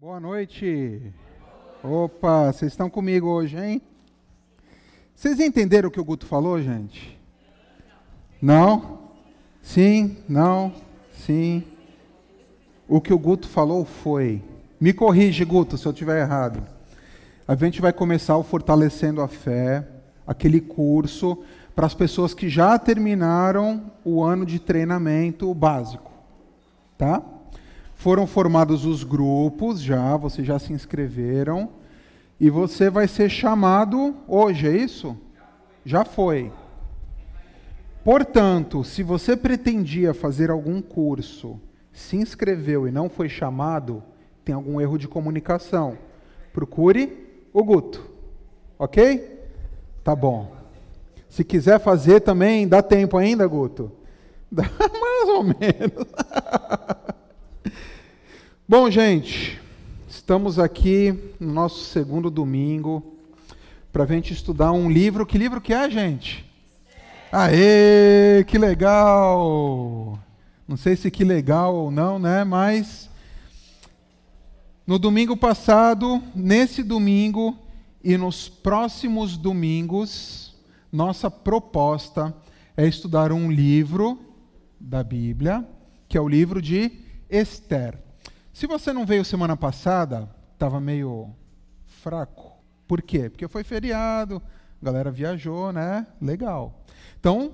Boa noite. Opa, vocês estão comigo hoje, hein? Vocês entenderam o que o Guto falou, gente? Não? Sim? Não? Sim? O que o Guto falou foi. Me corrige, Guto, se eu estiver errado. A gente vai começar o Fortalecendo a Fé, aquele curso para as pessoas que já terminaram o ano de treinamento básico. Tá? Foram formados os grupos já, vocês já se inscreveram. E você vai ser chamado hoje, é isso? Já foi. Portanto, se você pretendia fazer algum curso, se inscreveu e não foi chamado, tem algum erro de comunicação. Procure o Guto. Ok? Tá bom. Se quiser fazer também, dá tempo ainda, Guto? Dá mais ou menos. Bom, gente, estamos aqui no nosso segundo domingo para a gente estudar um livro. Que livro que é, gente? Aê, que legal! Não sei se que legal ou não, né? Mas no domingo passado, nesse domingo e nos próximos domingos, nossa proposta é estudar um livro da Bíblia, que é o livro de Esther. Se você não veio semana passada, estava meio fraco. Por quê? Porque foi feriado, a galera viajou, né? Legal. Então,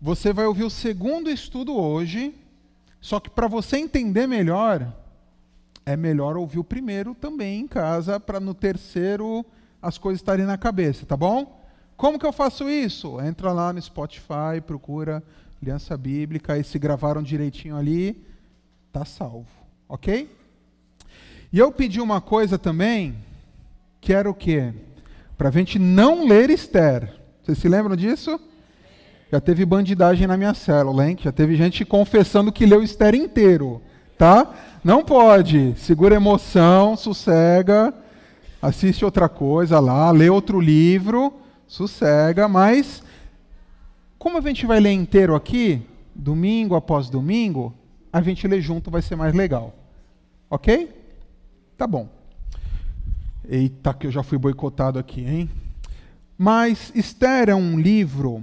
você vai ouvir o segundo estudo hoje, só que para você entender melhor, é melhor ouvir o primeiro também em casa, para no terceiro as coisas estarem na cabeça, tá bom? Como que eu faço isso? Entra lá no Spotify, procura Aliança Bíblica, e se gravaram direitinho ali, tá salvo. Ok? E eu pedi uma coisa também, que era o quê? Para a gente não ler Esther. Vocês se lembram disso? Já teve bandidagem na minha célula, hein? Já teve gente confessando que leu Esther inteiro, tá? Não pode. Segura a emoção, sossega, assiste outra coisa lá, lê outro livro, sossega, mas como a gente vai ler inteiro aqui, domingo após domingo, a gente lê junto vai ser mais legal. Ok? Tá bom. Eita, que eu já fui boicotado aqui, hein? Mas Esther é um livro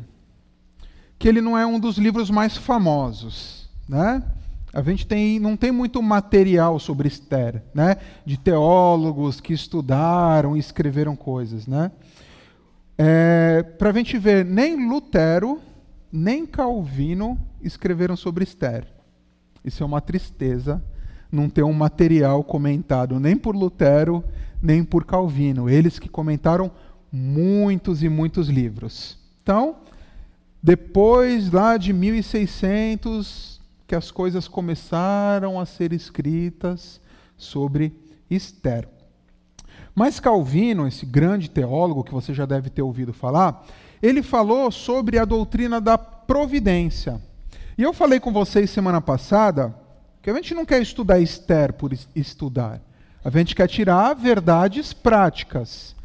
que ele não é um dos livros mais famosos, né? A gente tem, não tem muito material sobre Esther, né? De teólogos que estudaram e escreveram coisas, né? É, Para a gente ver, nem Lutero, nem Calvino escreveram sobre Esther. Isso é uma tristeza não ter um material comentado nem por Lutero, nem por Calvino. Eles que comentaram muitos e muitos livros. Então, depois lá de 1600, que as coisas começaram a ser escritas sobre Esther. Mas Calvino, esse grande teólogo que você já deve ter ouvido falar, ele falou sobre a doutrina da providência. E eu falei com vocês semana passada que a gente não quer estudar Esther por estudar. A gente quer tirar verdades práticas.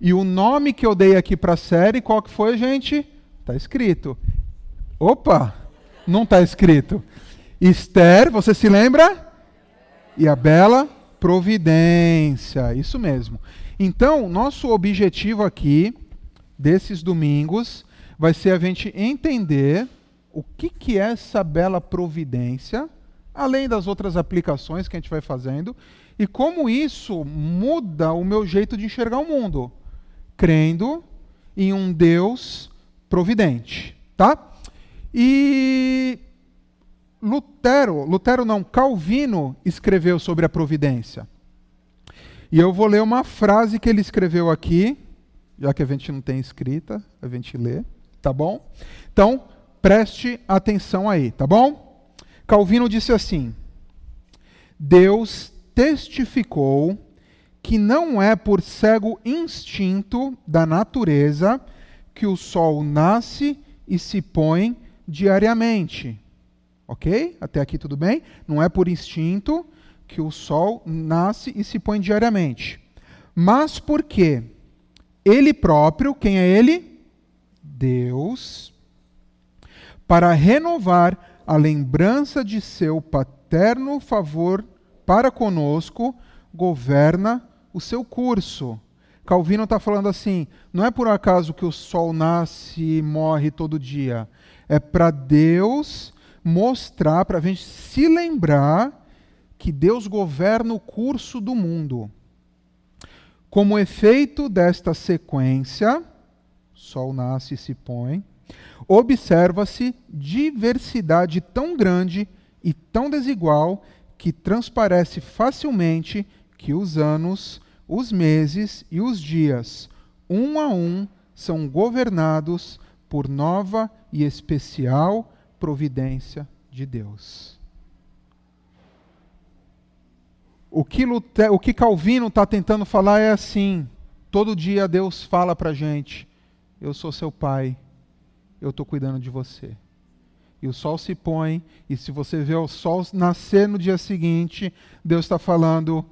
E o nome que eu dei aqui para a série, qual que foi, gente? Está escrito. Opa! Não está escrito. Esther, você se lembra? E a bela providência. Isso mesmo. Então, nosso objetivo aqui, desses domingos, vai ser a gente entender o que, que é essa bela providência além das outras aplicações que a gente vai fazendo, e como isso muda o meu jeito de enxergar o mundo, crendo em um Deus providente, tá? E Lutero, Lutero não, Calvino escreveu sobre a providência. E eu vou ler uma frase que ele escreveu aqui, já que a gente não tem escrita, a gente lê, tá bom? Então, preste atenção aí, tá bom? Calvino disse assim: Deus testificou que não é por cego instinto da natureza que o sol nasce e se põe diariamente. Ok? Até aqui tudo bem? Não é por instinto que o sol nasce e se põe diariamente. Mas porque ele próprio, quem é ele? Deus, para renovar a lembrança de seu paterno favor para conosco, governa o seu curso. Calvino está falando assim: não é por acaso que o sol nasce e morre todo dia. É para Deus mostrar, para a gente se lembrar que Deus governa o curso do mundo. Como efeito desta sequência, sol nasce e se põe, observa-se diversidade tão grande e tão desigual que transparece facilmente que os anos, os meses e os dias, um a um, são governados por nova e especial providência de Deus. O que, o que Calvino está tentando falar é assim: todo dia Deus fala para a gente, eu sou seu pai, eu estou cuidando de você. E o sol se põe, e se você vê o sol nascer no dia seguinte, Deus está falando,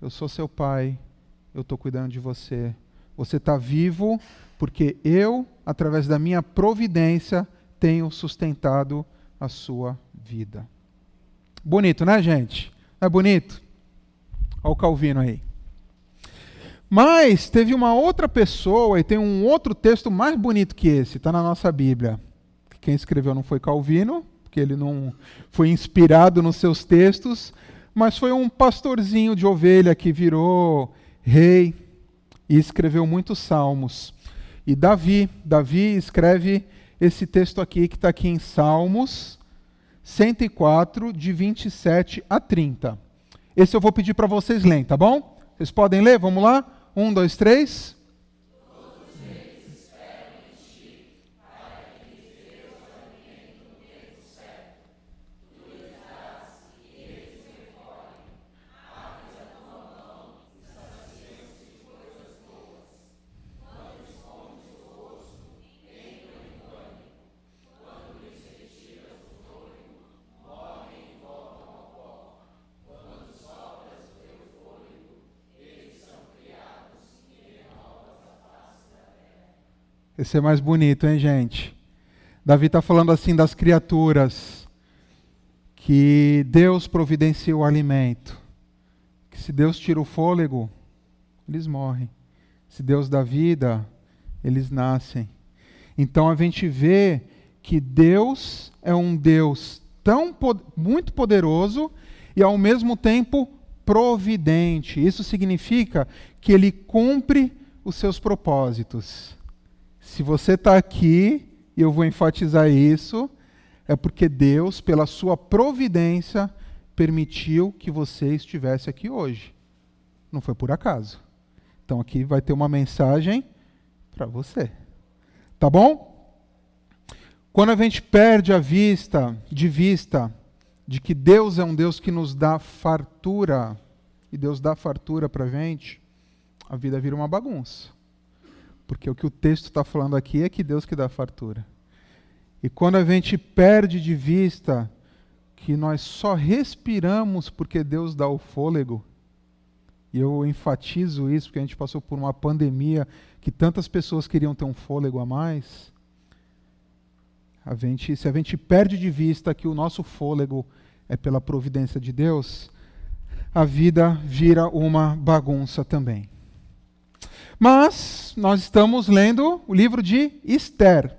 eu sou seu pai, eu estou cuidando de você. Você está vivo porque eu, através da minha providência, tenho sustentado a sua vida. Bonito, né, gente? É bonito? Olha o Calvino aí. Mas teve uma outra pessoa, e tem um outro texto mais bonito que esse, está na nossa Bíblia. Quem escreveu não foi Calvino, porque ele não foi inspirado nos seus textos, mas foi um pastorzinho de ovelha que virou rei e escreveu muitos salmos. E Davi, Davi escreve esse texto aqui, que está aqui em Salmos 104, de 27 a 30. Esse eu vou pedir para vocês lerem, tá bom? Vocês podem ler? Vamos lá? Um, dois, três. Esse é mais bonito, hein, gente? Davi está falando assim das criaturas, que Deus providencia o alimento, que se Deus tira o fôlego, eles morrem. Se Deus dá vida, eles nascem. Então a gente vê que Deus é um Deus tão muito poderoso e ao mesmo tempo providente. Isso significa que ele cumpre os seus propósitos. Se você está aqui, e eu vou enfatizar isso, é porque Deus, pela sua providência, permitiu que você estivesse aqui hoje. Não foi por acaso. Então aqui vai ter uma mensagem para você. Tá bom? Quando a gente perde a vista, de vista, de que Deus é um Deus que nos dá fartura, e Deus dá fartura para a gente, a vida vira uma bagunça. Porque o que o texto está falando aqui é que Deus que dá fartura. E quando a gente perde de vista que nós só respiramos porque Deus dá o fôlego, e eu enfatizo isso porque a gente passou por uma pandemia que tantas pessoas queriam ter um fôlego a mais. A gente, se a gente perde de vista que o nosso fôlego é pela providência de Deus, a vida vira uma bagunça também. Mas nós estamos lendo o livro de Esther.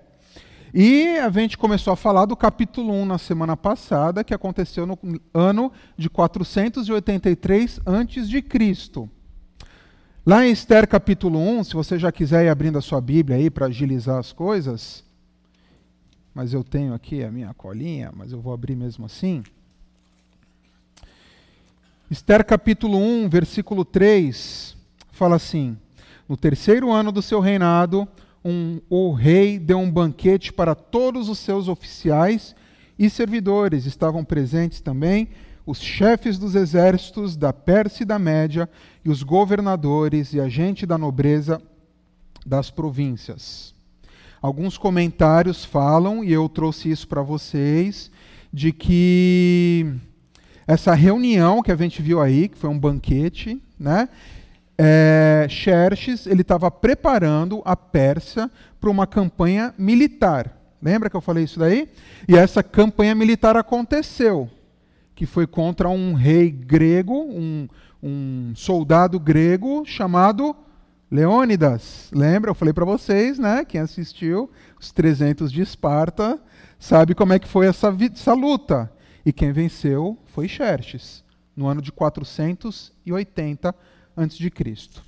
E a gente começou a falar do capítulo 1 na semana passada, que aconteceu no ano de 483 a.C. Lá em Esther capítulo 1, se você já quiser ir abrindo a sua Bíblia aí para agilizar as coisas, mas eu tenho aqui a minha colinha, mas eu vou abrir mesmo assim. Esther capítulo 1, versículo 3, fala assim: no terceiro ano do seu reinado, um, o rei deu um banquete para todos os seus oficiais e servidores. Estavam presentes também os chefes dos exércitos da Pérsia e da Média, e os governadores e a gente da nobreza das províncias. Alguns comentários falam, e eu trouxe isso para vocês, de que essa reunião que a gente viu aí, que foi um banquete, né? É, Xerxes ele estava preparando a Pérsia para uma campanha militar. Lembra que eu falei isso daí? E essa campanha militar aconteceu. que foi contra um rei grego, um, um soldado grego chamado Leônidas. Lembra? Eu falei para vocês, né? Quem assistiu os 300 de Esparta sabe como é que foi essa, essa luta. E quem venceu foi Xerxes, no ano de 480 a.C.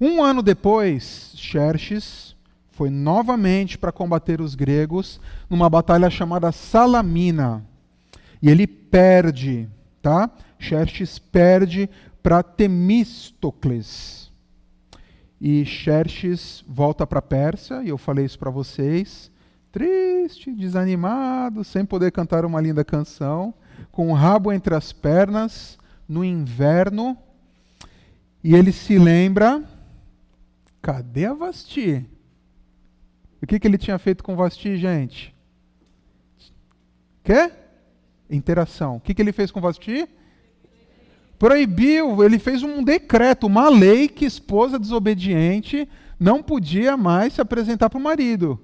Um ano depois, Xerxes foi novamente para combater os gregos numa batalha chamada Salamina. E ele perde, tá? Xerxes perde para Temístocles. E Xerxes volta para a Pérsia, e eu falei isso para vocês, triste, desanimado, sem poder cantar uma linda canção, com o rabo entre as pernas, no inverno, e ele se lembra Cadê a Vasti? O que, que ele tinha feito com Vasti, gente? Quê? Interação. O que, que ele fez com Vasti? Proibiu, ele fez um decreto, uma lei que esposa desobediente não podia mais se apresentar para o marido.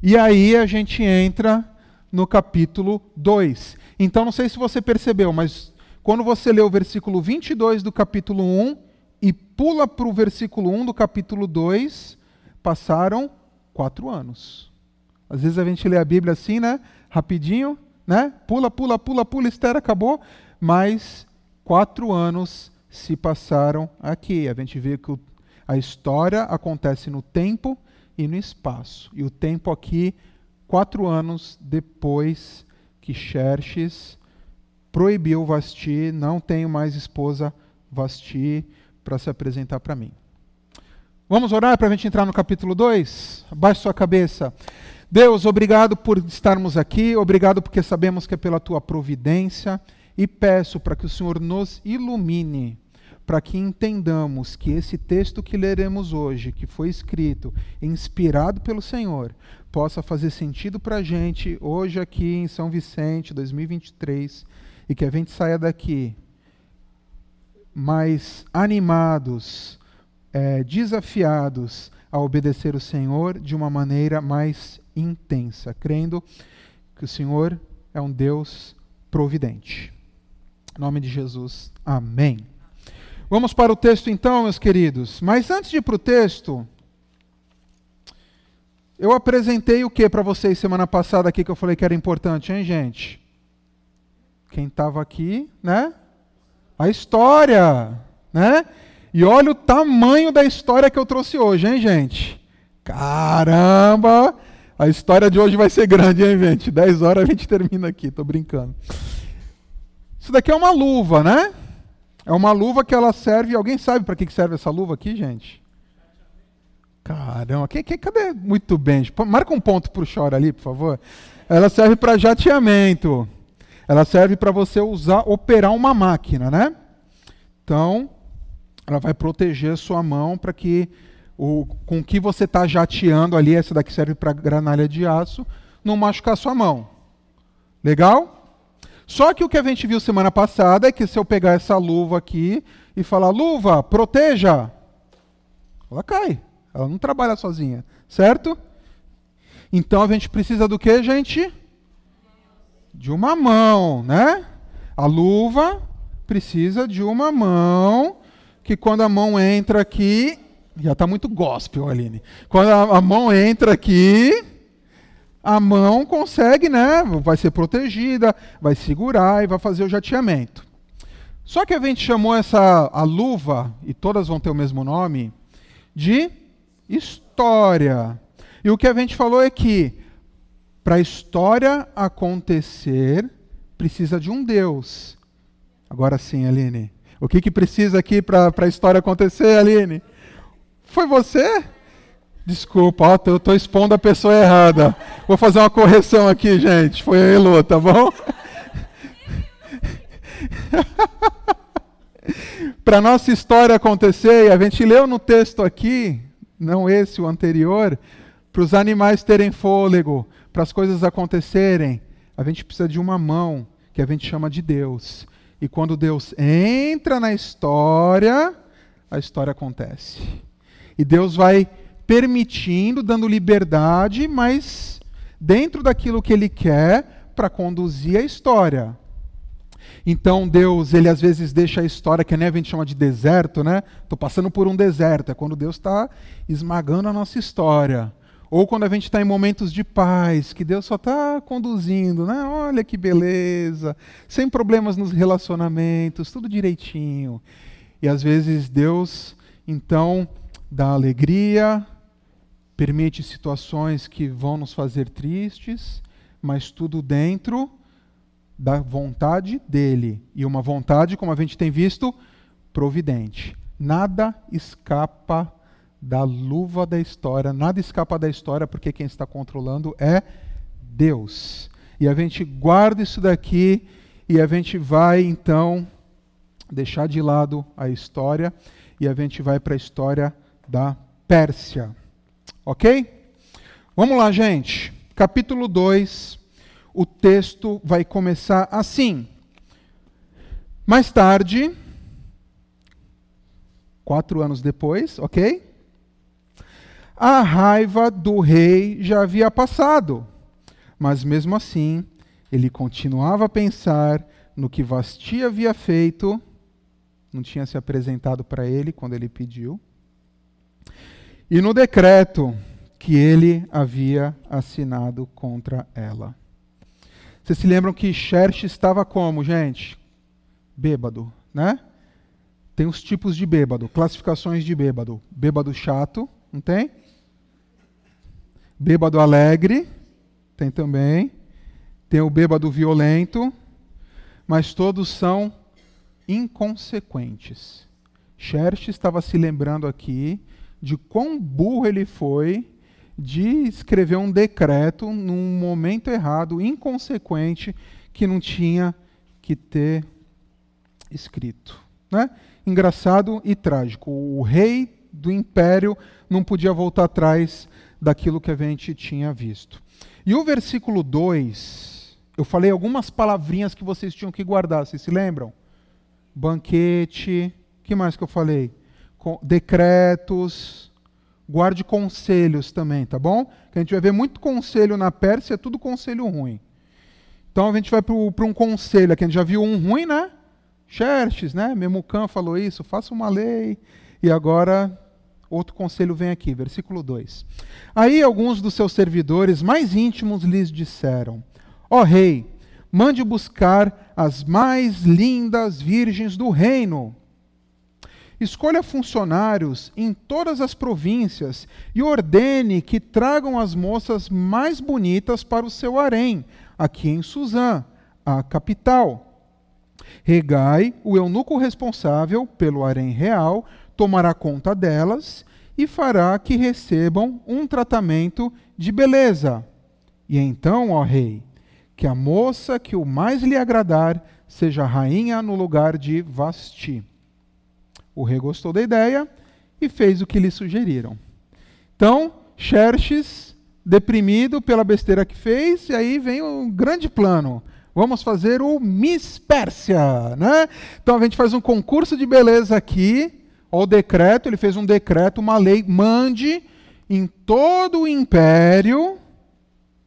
E aí a gente entra no capítulo 2. Então, não sei se você percebeu, mas quando você lê o versículo 22 do capítulo 1, e pula para o versículo 1 do capítulo 2, passaram quatro anos. Às vezes a gente lê a Bíblia assim, né? Rapidinho, né? Pula, pula, pula, pula, Esther acabou. Mas quatro anos se passaram aqui. A gente vê que a história acontece no tempo e no espaço. E o tempo aqui, quatro anos depois que Xerxes proibiu Vasti, não tenho mais esposa Vasti, para se apresentar para mim. Vamos orar para a gente entrar no capítulo 2? Abaixe sua cabeça. Deus, obrigado por estarmos aqui, obrigado porque sabemos que é pela tua providência e peço para que o Senhor nos ilumine, para que entendamos que esse texto que leremos hoje, que foi escrito, inspirado pelo Senhor, possa fazer sentido para a gente hoje aqui em São Vicente, 2023, e que a gente saia daqui mais animados, é, desafiados a obedecer o Senhor de uma maneira mais intensa, crendo que o Senhor é um Deus providente. Em nome de Jesus, amém. Vamos para o texto então, meus queridos. Mas antes de ir para o texto, eu apresentei o que para vocês semana passada aqui que eu falei que era importante, hein, gente? Quem estava aqui, né? a história, né? E olha o tamanho da história que eu trouxe hoje, hein, gente? Caramba! A história de hoje vai ser grande, hein, gente? 10 horas a gente termina aqui, tô brincando. Isso daqui é uma luva, né? É uma luva que ela serve. Alguém sabe para que serve essa luva aqui, gente? Caramba, que, que, cadê? Muito bem. Marca um ponto para o chora ali, por favor. Ela serve para jateamento. Ela serve para você usar, operar uma máquina, né? Então, ela vai proteger a sua mão para que o, com que você está jateando ali, essa daqui serve para granalha de aço, não machucar sua mão. Legal? Só que o que a gente viu semana passada é que se eu pegar essa luva aqui e falar, luva, proteja, ela cai. Ela não trabalha sozinha, certo? Então a gente precisa do que, gente? De uma mão, né? A luva precisa de uma mão, que quando a mão entra aqui, já está muito gospel, Aline. Quando a, a, mão entra aqui, a mão consegue, né? Vai ser protegida, vai segurar e vai fazer o jateamento. Só que a gente chamou essa a luva, e todas vão ter o mesmo nome, de história. E o que a gente falou é que para a história acontecer, precisa de um Deus. Agora sim, Aline. O que, que precisa aqui para a história acontecer, Aline? Foi você? Desculpa, ó, eu estou expondo a pessoa errada. Vou fazer uma correção aqui, gente. Foi a Elô, tá bom? para nossa história acontecer, e a gente leu no texto aqui, não esse, o anterior, para os animais terem fôlego, para as coisas acontecerem, a gente precisa de uma mão que a gente chama de Deus. E quando Deus entra na história, a história acontece. E Deus vai permitindo, dando liberdade, mas dentro daquilo que Ele quer, para conduzir a história. Então Deus, ele às vezes deixa a história que a gente chama de deserto, né? Estou passando por um deserto, é quando Deus está esmagando a nossa história. Ou quando a gente está em momentos de paz, que Deus só está conduzindo, né? Olha que beleza, sem problemas nos relacionamentos, tudo direitinho. E às vezes Deus, então, dá alegria, permite situações que vão nos fazer tristes, mas tudo dentro da vontade dele. E uma vontade, como a gente tem visto, providente. Nada escapa da luva da história, nada escapa da história, porque quem está controlando é Deus. E a gente guarda isso daqui e a gente vai então deixar de lado a história e a gente vai para a história da Pérsia. Ok? Vamos lá, gente. Capítulo 2, o texto vai começar assim. Mais tarde, quatro anos depois, ok? A raiva do rei já havia passado, mas mesmo assim, ele continuava a pensar no que Vasti havia feito, não tinha se apresentado para ele quando ele pediu, e no decreto que ele havia assinado contra ela. Vocês se lembram que Xerxes estava como, gente? Bêbado, né? Tem os tipos de bêbado, classificações de bêbado. Bêbado chato, não tem? Bêbado alegre, tem também. Tem o bêbado violento, mas todos são inconsequentes. Xerxes estava se lembrando aqui de quão burro ele foi de escrever um decreto num momento errado, inconsequente, que não tinha que ter escrito. Né? Engraçado e trágico. O rei do império não podia voltar atrás daquilo que a gente tinha visto. E o versículo 2, eu falei algumas palavrinhas que vocês tinham que guardar, vocês se lembram? Banquete, que mais que eu falei? decretos, Guarde conselhos também, tá bom? Que a gente vai ver muito conselho na Pérsia, é tudo conselho ruim. Então a gente vai para um conselho aqui, a gente já viu um ruim, né? Xerxes, né? Memucan falou isso, faça uma lei. E agora outro conselho vem aqui, versículo 2. Aí alguns dos seus servidores mais íntimos lhes disseram: Ó oh, rei, mande buscar as mais lindas virgens do reino Escolha funcionários em todas as províncias e ordene que tragam as moças mais bonitas para o seu harém, aqui em Suzã, a capital. Regai, o eunuco responsável pelo harém real, tomará conta delas e fará que recebam um tratamento de beleza. E então, ó rei, que a moça que o mais lhe agradar seja rainha no lugar de Vasti. O rei gostou da ideia e fez o que lhe sugeriram. Então, Xerxes, deprimido pela besteira que fez, e aí vem um grande plano. Vamos fazer o Miss Pérsia, né? Então a gente faz um concurso de beleza aqui, ó, o decreto, ele fez um decreto, uma lei, mande em todo o império,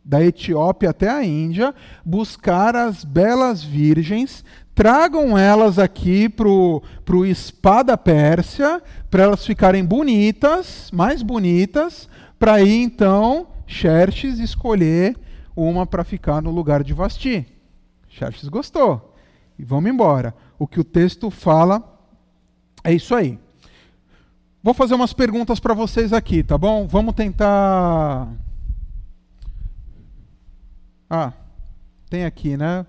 da Etiópia até a Índia, buscar as belas virgens tragam elas aqui para o spa da Pérsia, para elas ficarem bonitas, mais bonitas, para aí então Xerxes escolher uma para ficar no lugar de Vasti. Xerxes gostou. E vamos embora. O que o texto fala é isso aí. Vou fazer umas perguntas para vocês aqui, tá bom? Vamos tentar. Ah, tem aqui, né?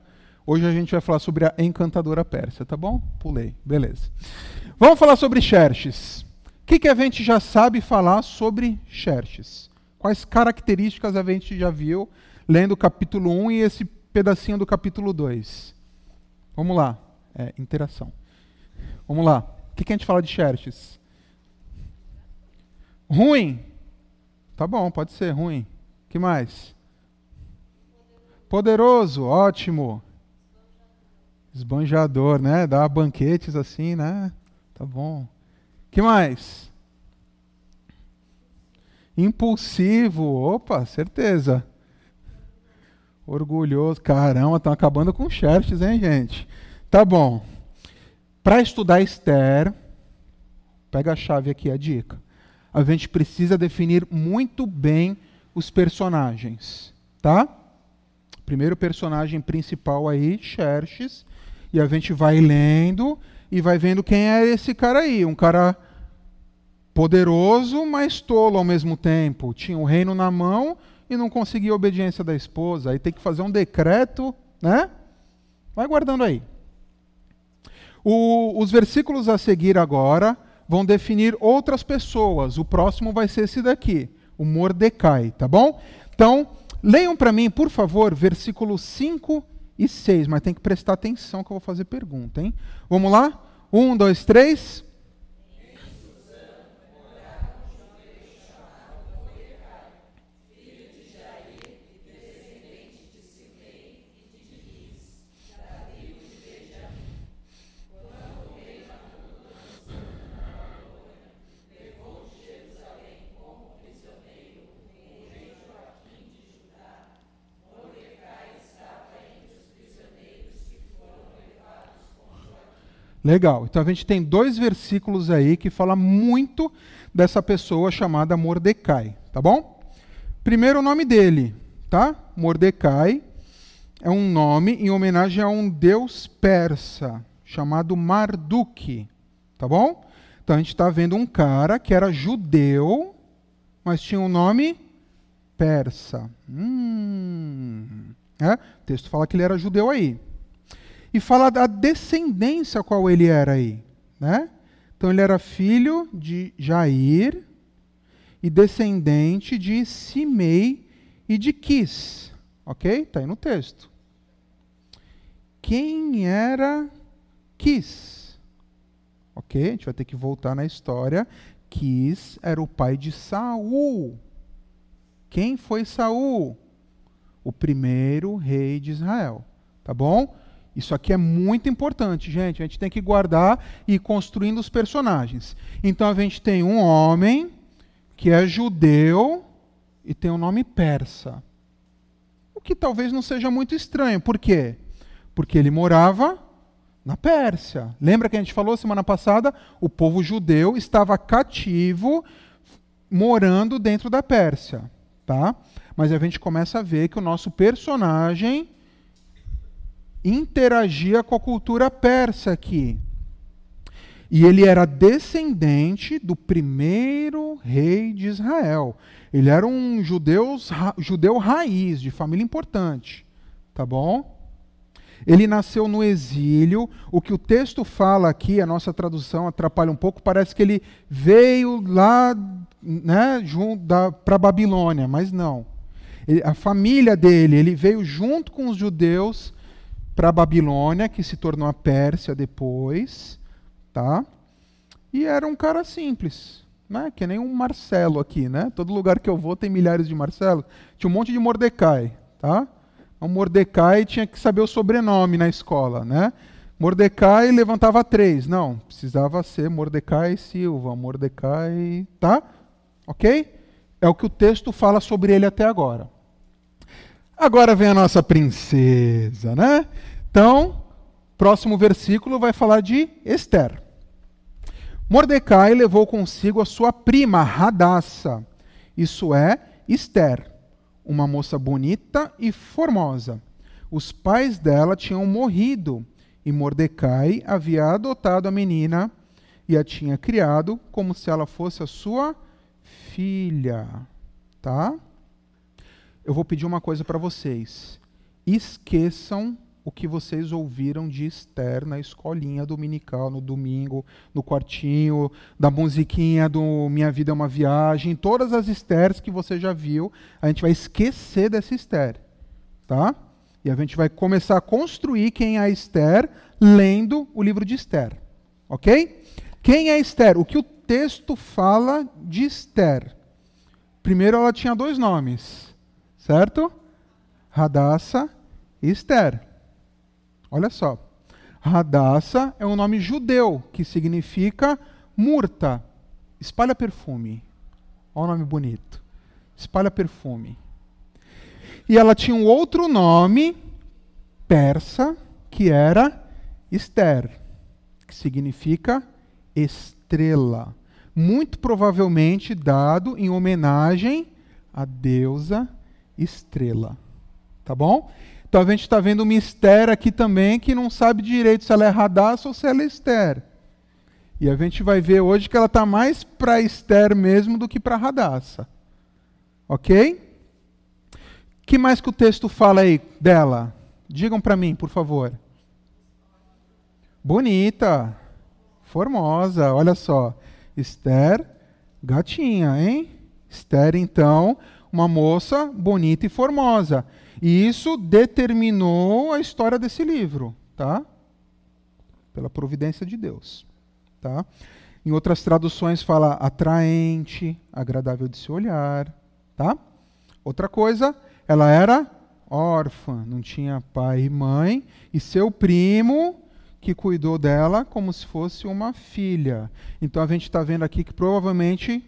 Hoje a gente vai falar sobre a encantadora Pérsia, tá bom? Pulei, beleza. Vamos falar sobre Xerxes. O que, que a gente já sabe falar sobre Xerxes? Quais características a gente já viu lendo o capítulo 1 e esse pedacinho do capítulo 2? Vamos lá. É, interação. Vamos lá. O que, que a gente fala de Xerxes? Ruim. Tá bom, pode ser ruim. que mais? Poderoso, ótimo. Esbanjador, né? Dá banquetes assim, né? Tá bom. que mais? Impulsivo. Opa, certeza. Orgulhoso. Caramba, estão acabando com Xerxes, hein, gente? Tá bom. Para estudar Esther, pega a chave aqui, a dica. A gente precisa definir muito bem os personagens, tá? Primeiro personagem principal aí, Xerxes, e a gente vai lendo e vai vendo quem é esse cara aí, um cara poderoso, mas tolo ao mesmo tempo. Tinha o reino na mão e não conseguia a obediência da esposa. Aí tem que fazer um decreto, né? Vai guardando aí. O, os versículos a seguir agora vão definir outras pessoas. O próximo vai ser esse daqui, o Mordecai, tá bom? Então, leiam para mim, por favor, versículos 5 e 6, mas tem que prestar atenção que eu vou fazer pergunta, hein? Vamos lá? Um, dois, três. Legal. Então a gente tem dois versículos aí que fala muito dessa pessoa chamada Mordecai, tá bom? Primeiro o nome dele, tá? Mordecai é um nome em homenagem a um deus persa chamado Marduk, tá bom? Então a gente está vendo um cara que era judeu, mas tinha um nome persa. Hum, é? O texto fala que ele era judeu aí e fala da descendência qual ele era aí, né? Então ele era filho de Jair e descendente de Simei e de Quis, ok? Está aí no texto. Quem era Quis? Ok? A gente vai ter que voltar na história. Quis era o pai de Saul. Quem foi Saul? O primeiro rei de Israel. Tá bom? Isso aqui é muito importante, gente. A gente tem que guardar e ir construindo os personagens. Então a gente tem um homem que é judeu e tem um nome persa. O que talvez não seja muito estranho. Por quê? Porque ele morava na Pérsia. Lembra que a gente falou semana passada? O povo judeu estava cativo morando dentro da Pérsia, tá? Mas a gente começa a ver que o nosso personagem interagia com a cultura persa aqui. E ele era descendente do primeiro rei de Israel. Ele era um judeu, judeu raiz, de família importante. Tá bom? Ele nasceu no exílio. O que o texto fala aqui, a nossa tradução atrapalha um pouco, parece que ele veio lá né, para a Babilônia, mas não. Ele, a família dele, ele veio junto com os judeus para a Babilônia, que se tornou a Pérsia depois, tá? E era um cara simples, né? Que nem um Marcelo aqui, né? Todo lugar que eu vou tem milhares de Marcelo. Tinha um monte de Mordecai, tá? O Mordecai tinha que saber o sobrenome na escola, né? Mordecai levantava três. Não, precisava ser Mordecai Silva, Mordecai, tá? Ok? É o que o texto fala sobre ele até agora. Agora vem a nossa princesa, né? Então, próximo versículo vai falar de Esther. Mordecai levou consigo a sua prima Radassa, isso é, Esther, uma moça bonita e formosa. Os pais dela tinham morrido e Mordecai havia adotado a menina e a tinha criado como se ela fosse a sua filha, tá? Eu vou pedir uma coisa para vocês. Esqueçam o que vocês ouviram de Esther na escolinha dominical, no domingo, no quartinho, da musiquinha do Minha Vida é uma Viagem, todas as Esthers que você já viu, a gente vai esquecer dessa Esther, tá? E a gente vai começar a construir quem é Esther lendo o livro de Esther, ok? Quem é Esther? O que o texto fala de Esther? Primeiro, ela tinha dois nomes certo? Radassa e Esther. Olha só. Radassa é um nome judeu que significa murta, espalha perfume. Olha o nome bonito. Espalha perfume. E ela tinha um outro nome persa, que era Esther, que significa estrela. Muito provavelmente dado em homenagem à deusa estrela. Tá bom? Então a gente está vendo uma Esther aqui também que não sabe direito se ela é Radassa ou se ela é Esther. E a gente vai ver hoje que ela está mais para Esther mesmo do que para Radassa. Ok? que mais que o texto fala aí dela? Digam para mim, por favor. Bonita, formosa, olha só. Esther, gatinha, hein? Esther, então, uma moça bonita e formosa. E isso determinou a história desse livro, tá? Pela providência de Deus, tá? Em outras traduções fala atraente, agradável de se olhar, tá? Outra coisa, ela era órfã, não tinha pai e mãe, e seu primo que cuidou dela como se fosse uma filha. Então a gente está vendo aqui que provavelmente,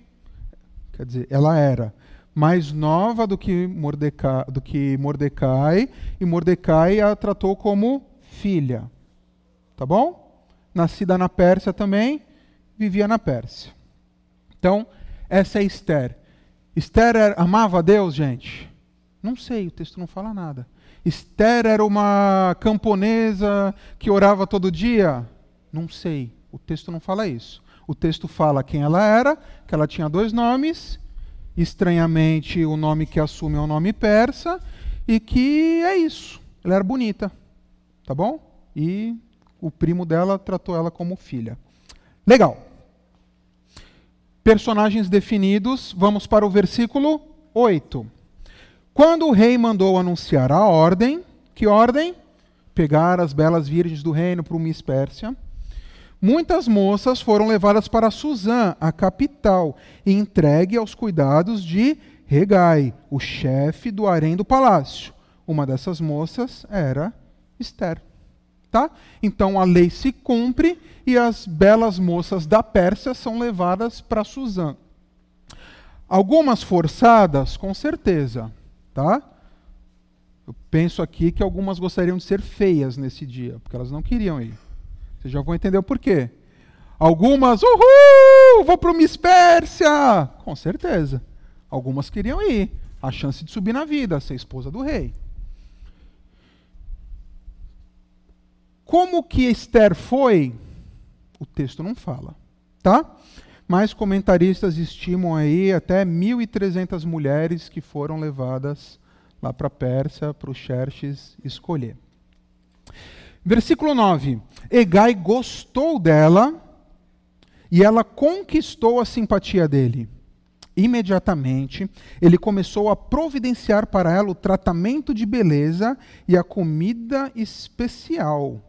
quer dizer, ela era mais nova do que Mordecai, do que Mordecai e Mordecai a tratou como filha. Tá bom? Nascida na Pérsia também, vivia na Pérsia. Então, essa é Esther. Esther amava a Deus, gente? Não sei, o texto não fala nada. Esther era uma camponesa que orava todo dia? Não sei, o texto não fala isso. O texto fala quem ela era, que ela tinha dois nomes estranhamente o nome que assume é um nome persa e que é isso. Ela era bonita, tá bom? E o primo dela tratou ela como filha. Legal. Personagens definidos, vamos para o versículo 8. Quando o rei mandou anunciar a ordem, que ordem? Pegar as belas virgens do reino para o Miss Pérsia Muitas moças foram levadas para Suzã, a capital, e entregue aos cuidados de Regai, o chefe do harém do palácio. Uma dessas moças era Esther. Tá? Então a lei se cumpre e as belas moças da Pérsia são levadas para Suzã. Algumas forçadas, com certeza, tá? Eu penso aqui que algumas gostariam de ser feias nesse dia, porque elas não queriam ir. Vocês já vão entender o porquê. Algumas, uhul, vou para o Miss Pérsia. Com certeza. Algumas queriam ir. A chance de subir na vida, ser esposa do rei. Como que Esther foi? O texto não fala, tá? Mas comentaristas estimam aí até 1.300 mulheres que foram levadas lá para a Pérsia para o Xerxes escolher. Versículo 9. Egai gostou dela e ela conquistou a simpatia dele. Imediatamente, ele começou a providenciar para ela o tratamento de beleza e a comida especial.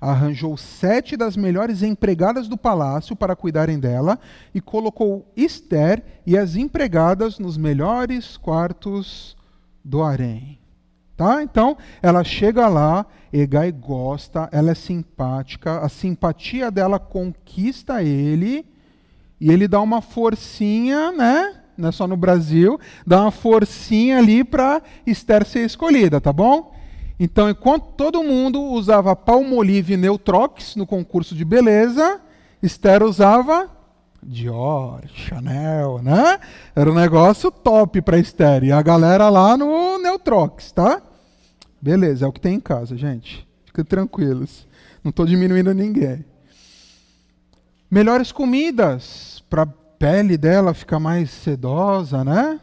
Arranjou sete das melhores empregadas do palácio para cuidarem dela e colocou Esther e as empregadas nos melhores quartos do harém. Tá? Então, ela chega lá, Egai gosta, ela é simpática, a simpatia dela conquista ele, e ele dá uma forcinha, né? Não é só no Brasil, dá uma forcinha ali para Esther ser escolhida, tá bom? Então, enquanto todo mundo usava Palmolive Neutrox no concurso de beleza, Esther usava Dior, Chanel, né? Era um negócio top para Esther. E a galera lá no Neutrox, tá? Beleza, é o que tem em casa, gente. Fiquem tranquilos. Não estou diminuindo ninguém. Melhores comidas para pele dela ficar mais sedosa, né?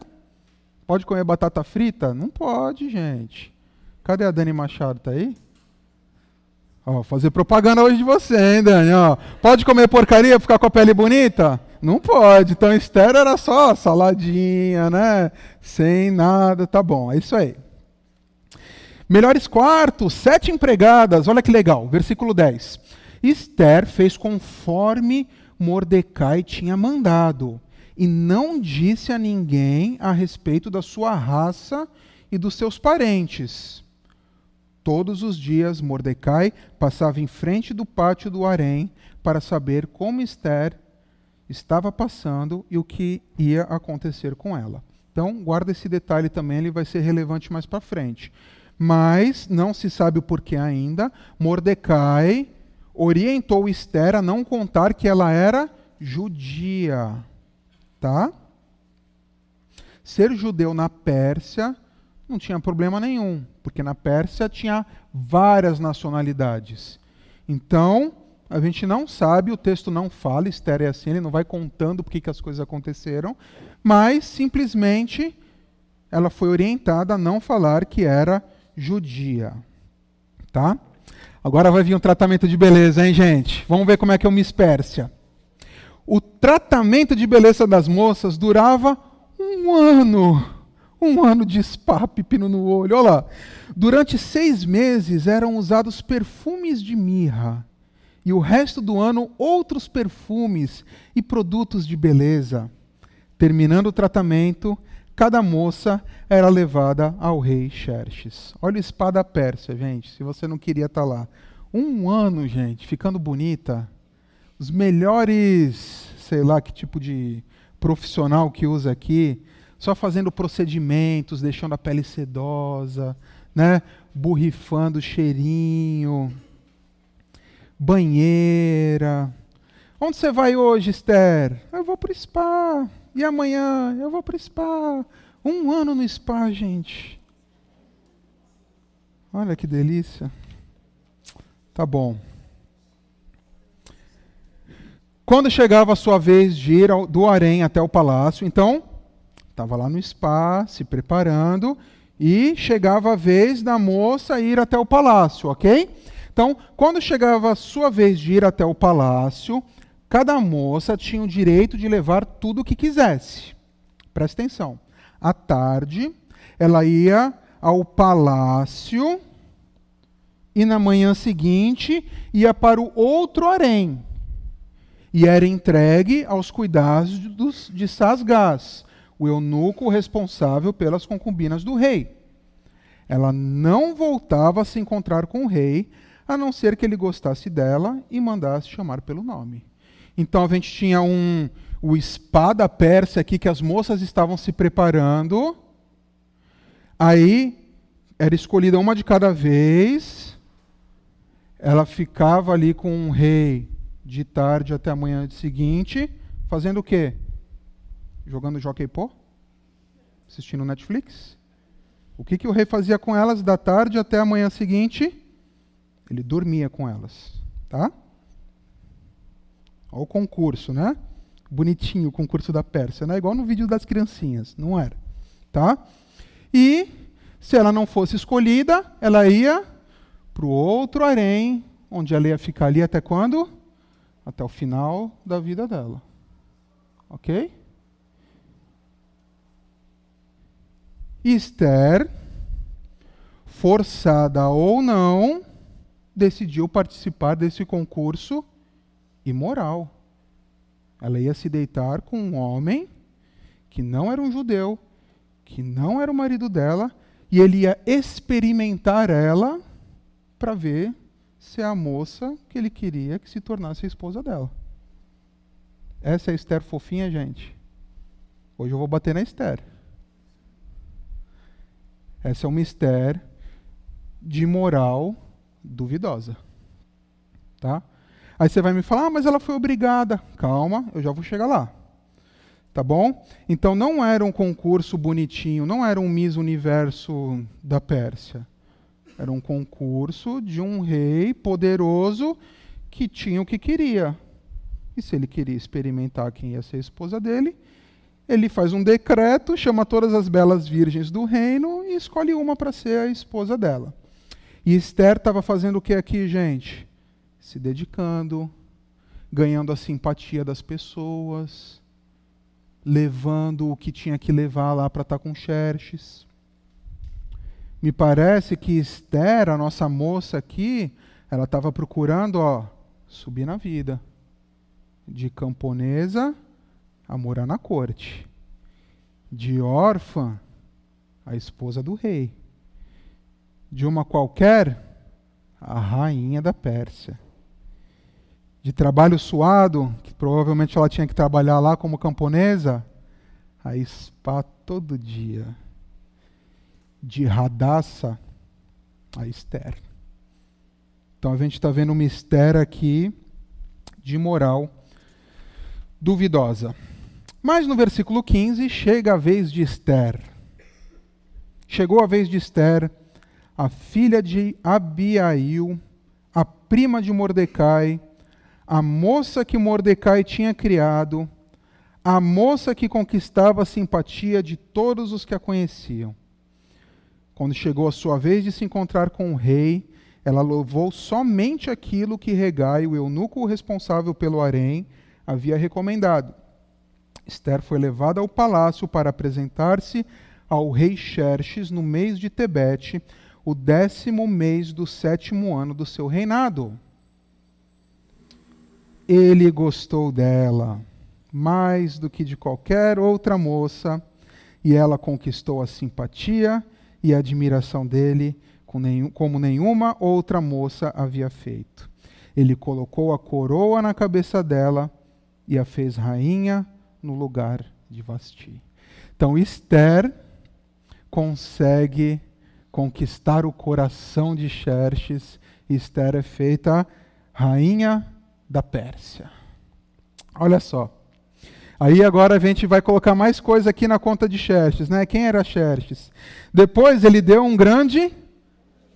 Pode comer batata frita? Não pode, gente. Cadê a Dani Machado? Tá aí? Ó, fazer propaganda hoje de você, hein, Dani? Ó, pode comer porcaria ficar com a pele bonita? Não pode. Então, estéreo era só saladinha, né? Sem nada, tá bom. É isso aí. Melhores quartos, sete empregadas. Olha que legal. Versículo 10. Esther fez conforme Mordecai tinha mandado e não disse a ninguém a respeito da sua raça e dos seus parentes. Todos os dias, Mordecai passava em frente do pátio do harém para saber como Esther estava passando e o que ia acontecer com ela. Então, guarda esse detalhe também, ele vai ser relevante mais para frente. Mas não se sabe o porquê ainda. Mordecai orientou Esther a não contar que ela era judia, tá? Ser judeu na Pérsia não tinha problema nenhum, porque na Pérsia tinha várias nacionalidades. Então, a gente não sabe, o texto não fala, Esther é assim, ele não vai contando porque que as coisas aconteceram, mas simplesmente ela foi orientada a não falar que era judia. Tá? Agora vai vir um tratamento de beleza, hein, gente? Vamos ver como é que o Miss Pérsia. O tratamento de beleza das moças durava um ano um ano de spa, pepino no olho. Olha lá. Durante seis meses eram usados perfumes de mirra. E o resto do ano, outros perfumes e produtos de beleza. Terminando o tratamento, cada moça era levada ao rei Xerxes. Olha o spa da Pérsia, gente, se você não queria estar tá lá. Um ano, gente, ficando bonita. Os melhores, sei lá que tipo de profissional que usa aqui, só fazendo procedimentos, deixando a pele sedosa, né? borrifando o cheirinho, banheira. Onde você vai hoje, Esther? Eu vou para o spa. E amanhã? Eu vou para o spa. Um ano no spa, gente. Olha que delícia. Tá bom. Quando chegava a sua vez de ir do harém até o palácio, então Estava lá no spa, se preparando, e chegava a vez da moça ir até o palácio, ok? Então, quando chegava a sua vez de ir até o palácio, cada moça tinha o direito de levar tudo o que quisesse. Presta atenção. À tarde, ela ia ao palácio e na manhã seguinte ia para o outro harém e era entregue aos cuidados de Sasgás, o eunuco responsável pelas concubinas do rei. Ela não voltava a se encontrar com o rei, a não ser que ele gostasse dela e mandasse chamar pelo nome. Então a gente tinha um o espada persa aqui que as moças estavam se preparando. Aí era escolhida uma de cada vez. Ela ficava ali com o rei de tarde até a manhã seguinte, fazendo o quê? Jogando jockey pô? Assistindo Netflix? O que, que o rei fazia com elas da tarde até a manhã seguinte? Ele dormia com elas. Tá? Olha o concurso, né? Bonitinho o concurso da Pérsia. Não é igual no vídeo das criancinhas. Não era. Tá? E, se ela não fosse escolhida, ela ia para o outro harém, onde ela ia ficar ali até quando? Até o final da vida dela. Ok? Esther, forçada ou não, decidiu participar desse concurso imoral. Ela ia se deitar com um homem que não era um judeu, que não era o marido dela, e ele ia experimentar ela para ver se é a moça que ele queria que se tornasse a esposa dela. Essa é a Esther fofinha, gente. Hoje eu vou bater na Esther. Essa é uma Esther de moral duvidosa. Tá? Aí você vai me falar, ah, mas ela foi obrigada. Calma, eu já vou chegar lá. Tá bom? Então não era um concurso bonitinho, não era um Miss Universo da Pérsia. Era um concurso de um rei poderoso que tinha o que queria. E se ele queria experimentar quem ia ser a esposa dele, ele faz um decreto, chama todas as belas virgens do reino e escolhe uma para ser a esposa dela. E Esther estava fazendo o que aqui, gente? Se dedicando, ganhando a simpatia das pessoas, levando o que tinha que levar lá para estar tá com Xerxes. Me parece que Esther, a nossa moça aqui, ela estava procurando ó, subir na vida. De camponesa a morar na corte. De órfã, a esposa do rei. De uma qualquer, a rainha da Pérsia. De trabalho suado, que provavelmente ela tinha que trabalhar lá como camponesa, a spa todo dia. De Radassa a Esther. Então a gente está vendo uma Esther aqui de moral duvidosa. Mas no versículo 15 chega a vez de Esther. Chegou a vez de Esther, a filha de Abiail, a prima de Mordecai, a moça que Mordecai tinha criado, a moça que conquistava a simpatia de todos os que a conheciam. Quando chegou a sua vez de se encontrar com o rei, ela louvou somente aquilo que Regai, o eunuco responsável pelo harém, havia recomendado. Esther foi levada ao palácio para apresentar-se ao rei Xerxes no mês de Tebete, o décimo mês do sétimo ano do seu reinado. Ele gostou dela mais do que de qualquer outra moça, e ela conquistou a simpatia e a admiração dele como nenhuma outra moça havia feito. Ele colocou a coroa na cabeça dela e a fez rainha no lugar de Vasti. Então Esther consegue conquistar o coração de Xerxes. Esther é feita rainha da Pérsia. Olha só. Aí agora a gente vai colocar mais coisa aqui na conta de Xerxes, né? Quem era Xerxes? Depois ele deu um grande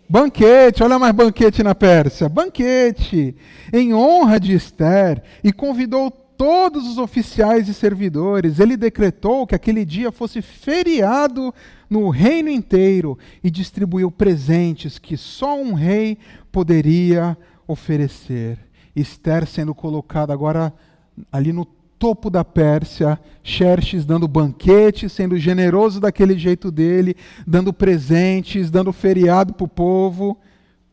banquete, olha mais banquete na Pérsia, banquete em honra de Esther e convidou todos os oficiais e servidores. Ele decretou que aquele dia fosse feriado no reino inteiro e distribuiu presentes que só um rei poderia oferecer. Esther sendo colocada agora ali no topo da Pérsia, Xerxes dando banquete, sendo generoso daquele jeito dele, dando presentes, dando feriado para o povo,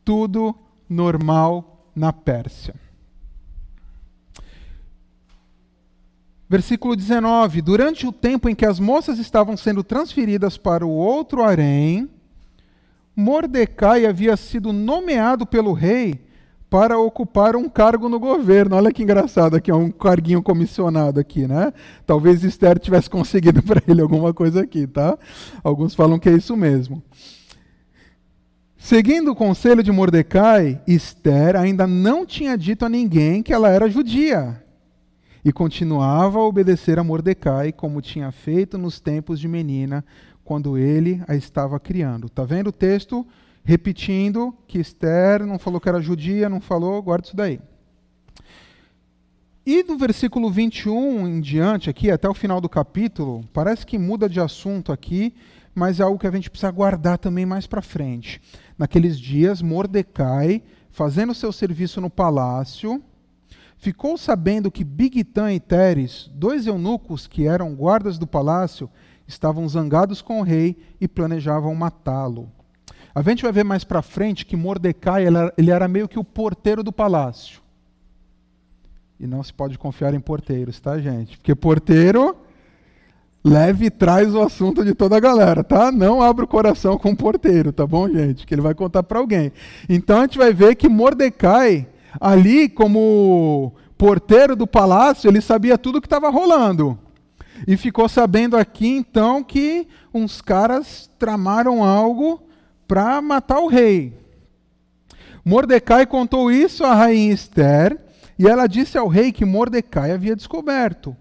tudo normal na Pérsia. Versículo 19: Durante o tempo em que as moças estavam sendo transferidas para o outro harém, Mordecai havia sido nomeado pelo rei para ocupar um cargo no governo. Olha que engraçado aqui, um carguinho comissionado aqui, né? Talvez Esther tivesse conseguido para ele alguma coisa aqui, tá? Alguns falam que é isso mesmo. Seguindo o conselho de Mordecai, Esther ainda não tinha dito a ninguém que ela era judia e continuava a obedecer a Mordecai como tinha feito nos tempos de menina, quando ele a estava criando. Tá vendo o texto? repetindo que Esther não falou que era judia, não falou, guarda isso daí. E do versículo 21 em diante, aqui até o final do capítulo, parece que muda de assunto aqui, mas é algo que a gente precisa guardar também mais para frente. Naqueles dias, Mordecai, fazendo seu serviço no palácio, ficou sabendo que Bigtan e Teres, dois eunucos que eram guardas do palácio, estavam zangados com o rei e planejavam matá-lo. A gente vai ver mais para frente que Mordecai ele era meio que o porteiro do palácio. E não se pode confiar em porteiros, tá, gente? Porque porteiro leve e traz o assunto de toda a galera, tá? Não abra o coração com o porteiro, tá bom, gente? Que ele vai contar para alguém. Então a gente vai ver que Mordecai, ali como porteiro do palácio, ele sabia tudo o que estava rolando. E ficou sabendo aqui então que uns caras tramaram algo para matar o rei. Mordecai contou isso à rainha Esther e ela disse ao rei que Mordecai havia descoberto.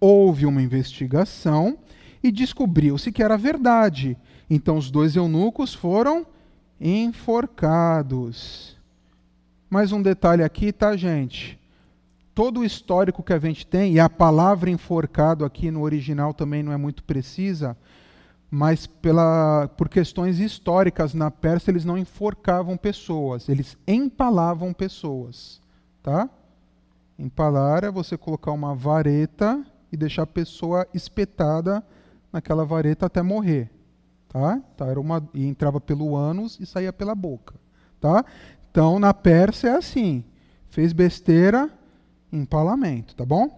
Houve uma investigação e descobriu-se que era verdade. Então os dois eunucos foram enforcados. Mais um detalhe aqui, tá, gente? Todo o histórico que a gente tem, e a palavra enforcado aqui no original também não é muito precisa, mas pela, por questões históricas na Pérsia eles não enforcavam pessoas, eles empalavam pessoas, tá? Empalar é você colocar uma vareta e deixar a pessoa espetada naquela vareta até morrer, tá? tá era uma e entrava pelo ânus e saía pela boca, tá? Então na Pérsia é assim, fez besteira, empalamento, tá bom?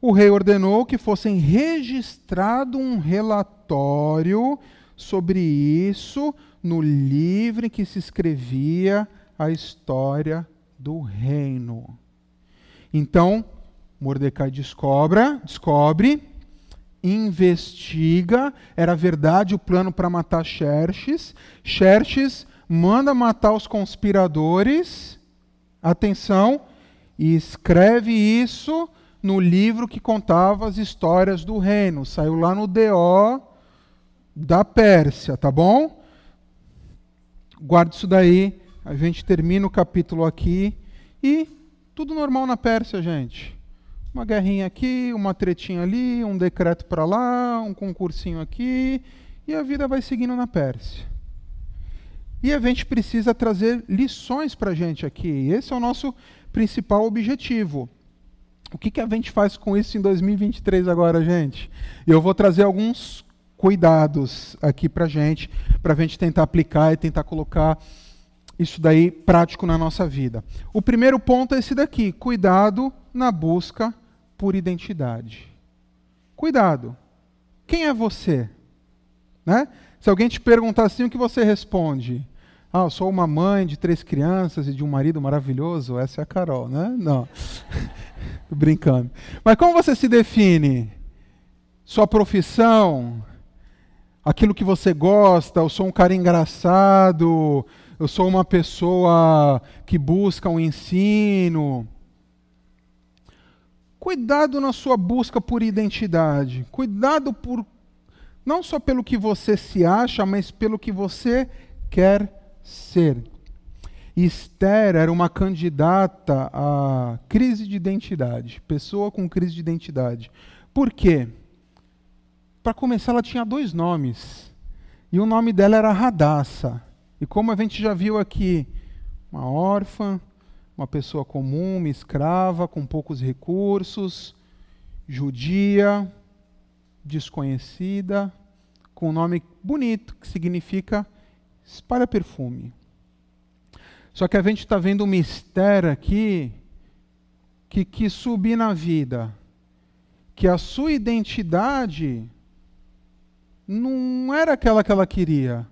o rei ordenou que fossem registrado um relatório sobre isso no livro em que se escrevia a história do reino. Então, Mordecai descobre, descobre, investiga, era verdade o plano para matar Xerxes. Xerxes manda matar os conspiradores. Atenção, e escreve isso no livro que contava as histórias do reino. Saiu lá no DO da Pérsia, tá bom? Guarde isso daí. A gente termina o capítulo aqui e tudo normal na Pérsia, gente. Uma guerrinha aqui, uma tretinha ali, um decreto para lá, um concursinho aqui, e a vida vai seguindo na Pérsia. E a gente precisa trazer lições para a gente aqui. Esse é o nosso principal objetivo. O que, que a gente faz com isso em 2023 agora, gente? Eu vou trazer alguns cuidados aqui para a gente, para a gente tentar aplicar e tentar colocar isso daí prático na nossa vida. O primeiro ponto é esse daqui: cuidado na busca por identidade. Cuidado. Quem é você? Né? Se alguém te perguntar assim, o que você responde? Ah, eu sou uma mãe de três crianças e de um marido maravilhoso. Essa é a Carol, né? Não. Tô brincando. Mas como você se define? Sua profissão? Aquilo que você gosta? Eu sou um cara engraçado? Eu sou uma pessoa que busca um ensino? Cuidado na sua busca por identidade. Cuidado por não só pelo que você se acha, mas pelo que você quer ser. Esther era uma candidata à crise de identidade, pessoa com crise de identidade. Por quê? Para começar, ela tinha dois nomes. E o nome dela era Radassa. E como a gente já viu aqui, uma órfã, uma pessoa comum, uma escrava, com poucos recursos, judia, desconhecida, com um nome bonito, que significa espalha perfume. Só que a gente está vendo um mistério aqui que quis subir na vida, que a sua identidade não era aquela que ela queria.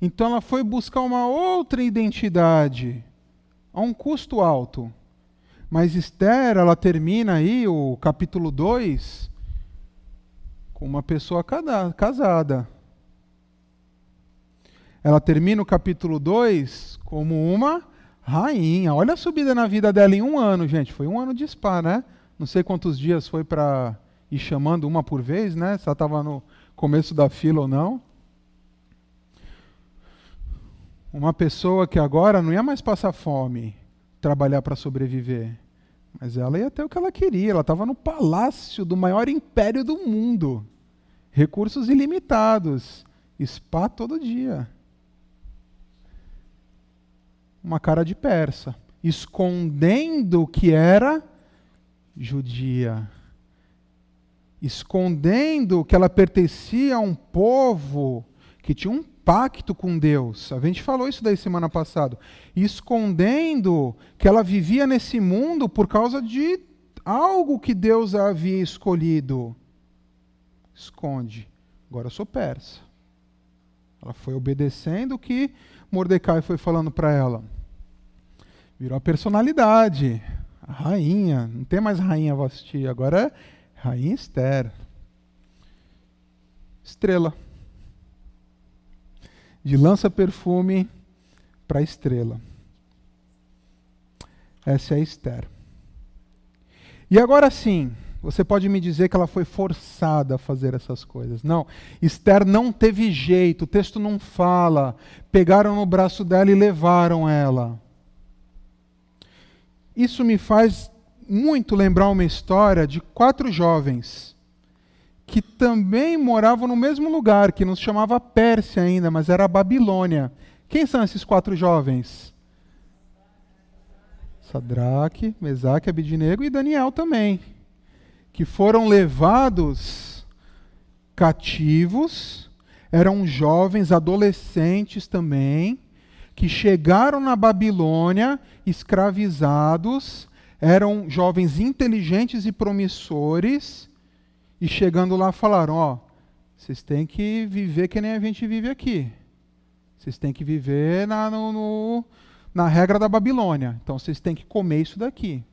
Então ela foi buscar uma outra identidade, a um custo alto. Mas Esther, ela termina aí o capítulo 2 com uma pessoa casada ela termina o capítulo 2 como uma rainha. Olha a subida na vida dela em um ano, gente. Foi um ano de spa, né? Não sei quantos dias foi para ir chamando uma por vez, né? Se ela estava no começo da fila ou não. Uma pessoa que agora não ia mais passar fome, trabalhar para sobreviver. Mas ela ia ter o que ela queria. Ela estava no palácio do maior império do mundo. Recursos ilimitados. Spa todo dia uma cara de persa, escondendo que era judia, escondendo que ela pertencia a um povo que tinha um pacto com Deus. A gente falou isso daí semana passada. Escondendo que ela vivia nesse mundo por causa de algo que Deus havia escolhido. Esconde. Agora eu sou persa. Ela foi obedecendo o que Mordecai foi falando para ela. Virou a personalidade. A rainha. Não tem mais rainha Vasti, agora é Rainha Esther. Estrela. De lança perfume para estrela. Essa é a Esther. E agora sim, você pode me dizer que ela foi forçada a fazer essas coisas. Não, Esther não teve jeito, o texto não fala. Pegaram no braço dela e levaram ela. Isso me faz muito lembrar uma história de quatro jovens que também moravam no mesmo lugar, que não se chamava Pérsia ainda, mas era Babilônia. Quem são esses quatro jovens? Sadraque, Mesaque, Abidinego e Daniel também, que foram levados cativos, eram jovens, adolescentes também, que chegaram na Babilônia escravizados, eram jovens inteligentes e promissores, e chegando lá falaram: Ó, vocês têm que viver que nem a gente vive aqui. Vocês têm que viver na, no, no, na regra da Babilônia. Então vocês têm que comer isso daqui.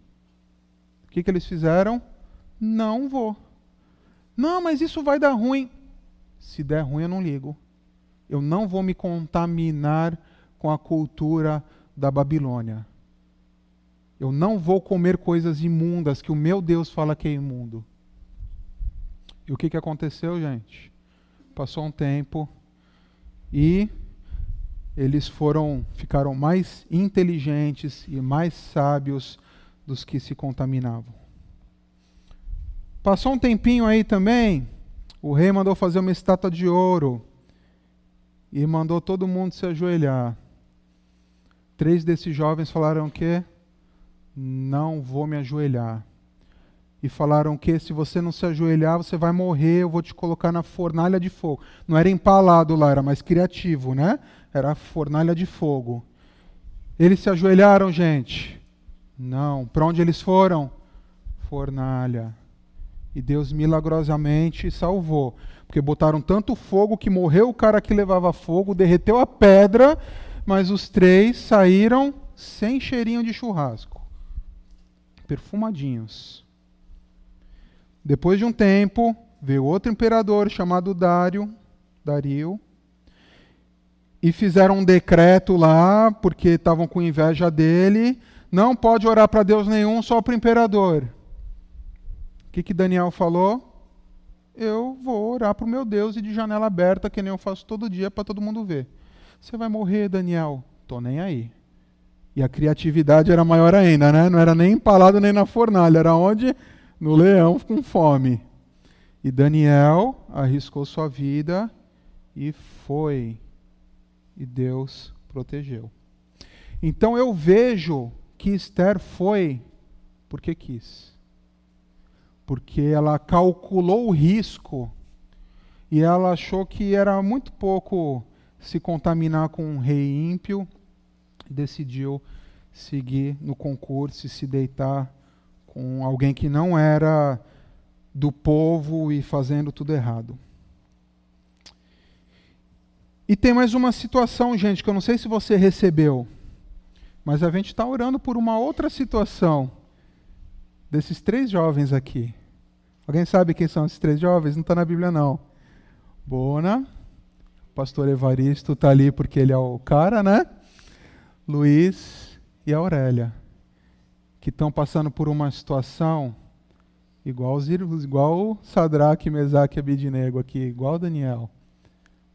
O que, que eles fizeram? Não vou. Não, mas isso vai dar ruim. Se der ruim, eu não ligo. Eu não vou me contaminar com a cultura da Babilônia. Eu não vou comer coisas imundas que o meu Deus fala que é imundo. E o que, que aconteceu, gente? Passou um tempo e eles foram ficaram mais inteligentes e mais sábios dos que se contaminavam. Passou um tempinho aí também, o rei mandou fazer uma estátua de ouro e mandou todo mundo se ajoelhar. Três desses jovens falaram que não vou me ajoelhar. E falaram que se você não se ajoelhar, você vai morrer, eu vou te colocar na fornalha de fogo. Não era empalado lá, era mais criativo, né? Era fornalha de fogo. Eles se ajoelharam, gente? Não. Para onde eles foram? Fornalha. E Deus milagrosamente salvou. Porque botaram tanto fogo que morreu o cara que levava fogo, derreteu a pedra, mas os três saíram sem cheirinho de churrasco perfumadinhos. Depois de um tempo, veio outro imperador chamado Dário, Dario, e fizeram um decreto lá, porque estavam com inveja dele, não pode orar para Deus nenhum, só para o imperador. O que, que Daniel falou? Eu vou orar para o meu Deus e de janela aberta, que nem eu faço todo dia para todo mundo ver. Você vai morrer, Daniel. Tô nem aí. E a criatividade era maior ainda, né? Não era nem empalado nem na fornalha, era onde? No leão com fome. E Daniel arriscou sua vida e foi. E Deus protegeu. Então eu vejo que Esther foi porque quis. Porque ela calculou o risco e ela achou que era muito pouco se contaminar com um rei ímpio decidiu seguir no concurso e se deitar com alguém que não era do povo e fazendo tudo errado. E tem mais uma situação, gente, que eu não sei se você recebeu, mas a gente está orando por uma outra situação desses três jovens aqui. Alguém sabe quem são esses três jovens? Não está na Bíblia, não. Bona, pastor Evaristo está ali porque ele é o cara, né? Luiz e Aurélia, que estão passando por uma situação igual os igual Sadraque, Mesaque e Abidinego aqui, igual Daniel,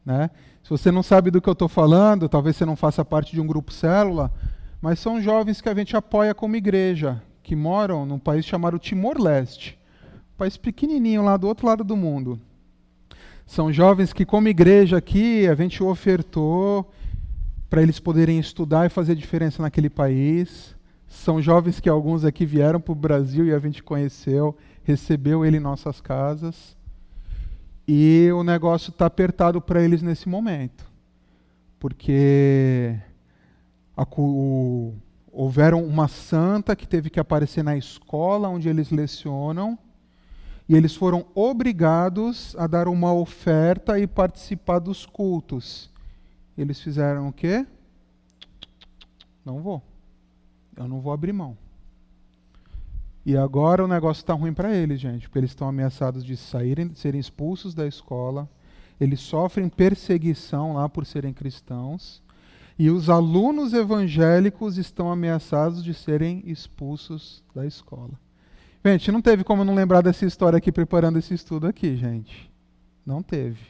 né? Se você não sabe do que eu estou falando, talvez você não faça parte de um grupo célula, mas são jovens que a gente apoia como igreja, que moram num país chamado Timor-Leste, um país pequenininho lá do outro lado do mundo. São jovens que, como igreja aqui, a gente ofertou para eles poderem estudar e fazer diferença naquele país. São jovens que alguns aqui vieram para o Brasil e a gente conheceu, recebeu ele em nossas casas. E o negócio está apertado para eles nesse momento, porque a, o, houveram uma santa que teve que aparecer na escola onde eles lecionam, e eles foram obrigados a dar uma oferta e participar dos cultos eles fizeram o quê? Não vou. Eu não vou abrir mão. E agora o negócio está ruim para eles, gente, porque eles estão ameaçados de saírem, de serem expulsos da escola. Eles sofrem perseguição lá por serem cristãos. E os alunos evangélicos estão ameaçados de serem expulsos da escola. Gente, não teve como não lembrar dessa história aqui preparando esse estudo aqui, gente. Não teve.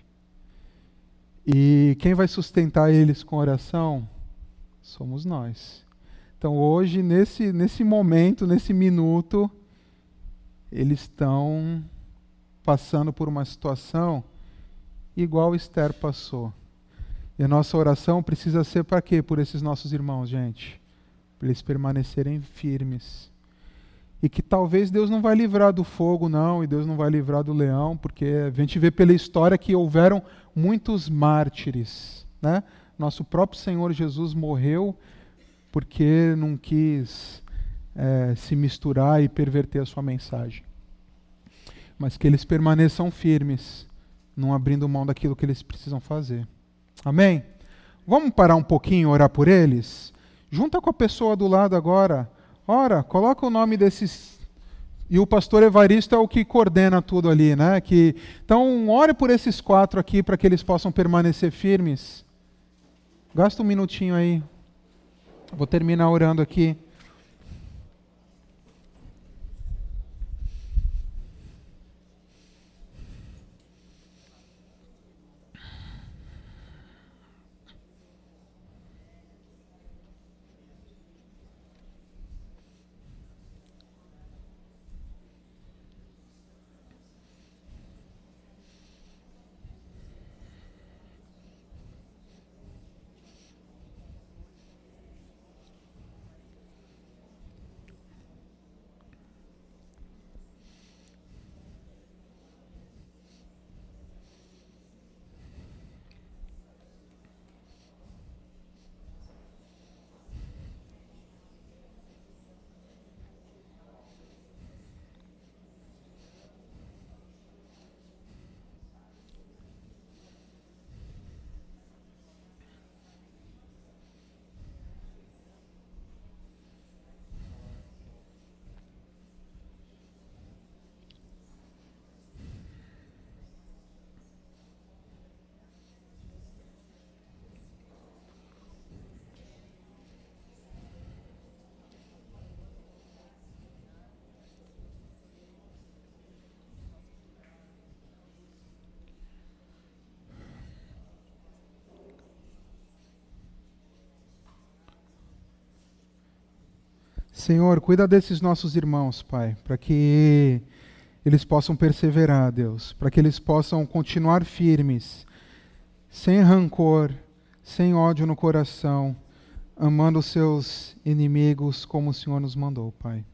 E quem vai sustentar eles com oração somos nós. Então hoje, nesse, nesse momento, nesse minuto, eles estão passando por uma situação igual Esther passou. E a nossa oração precisa ser para quê? Por esses nossos irmãos, gente. Para eles permanecerem firmes. E que talvez Deus não vai livrar do fogo, não, e Deus não vai livrar do leão, porque a gente vê pela história que houveram muitos mártires. Né? Nosso próprio Senhor Jesus morreu porque não quis é, se misturar e perverter a sua mensagem. Mas que eles permaneçam firmes, não abrindo mão daquilo que eles precisam fazer. Amém? Vamos parar um pouquinho orar por eles? Junta com a pessoa do lado agora. Ora, coloca o nome desses E o pastor Evaristo é o que coordena tudo ali, né? Que, então, ore por esses quatro aqui para que eles possam permanecer firmes. Gasta um minutinho aí. Vou terminar orando aqui. Senhor, cuida desses nossos irmãos, Pai, para que eles possam perseverar, Deus, para que eles possam continuar firmes, sem rancor, sem ódio no coração, amando os seus inimigos como o Senhor nos mandou, Pai.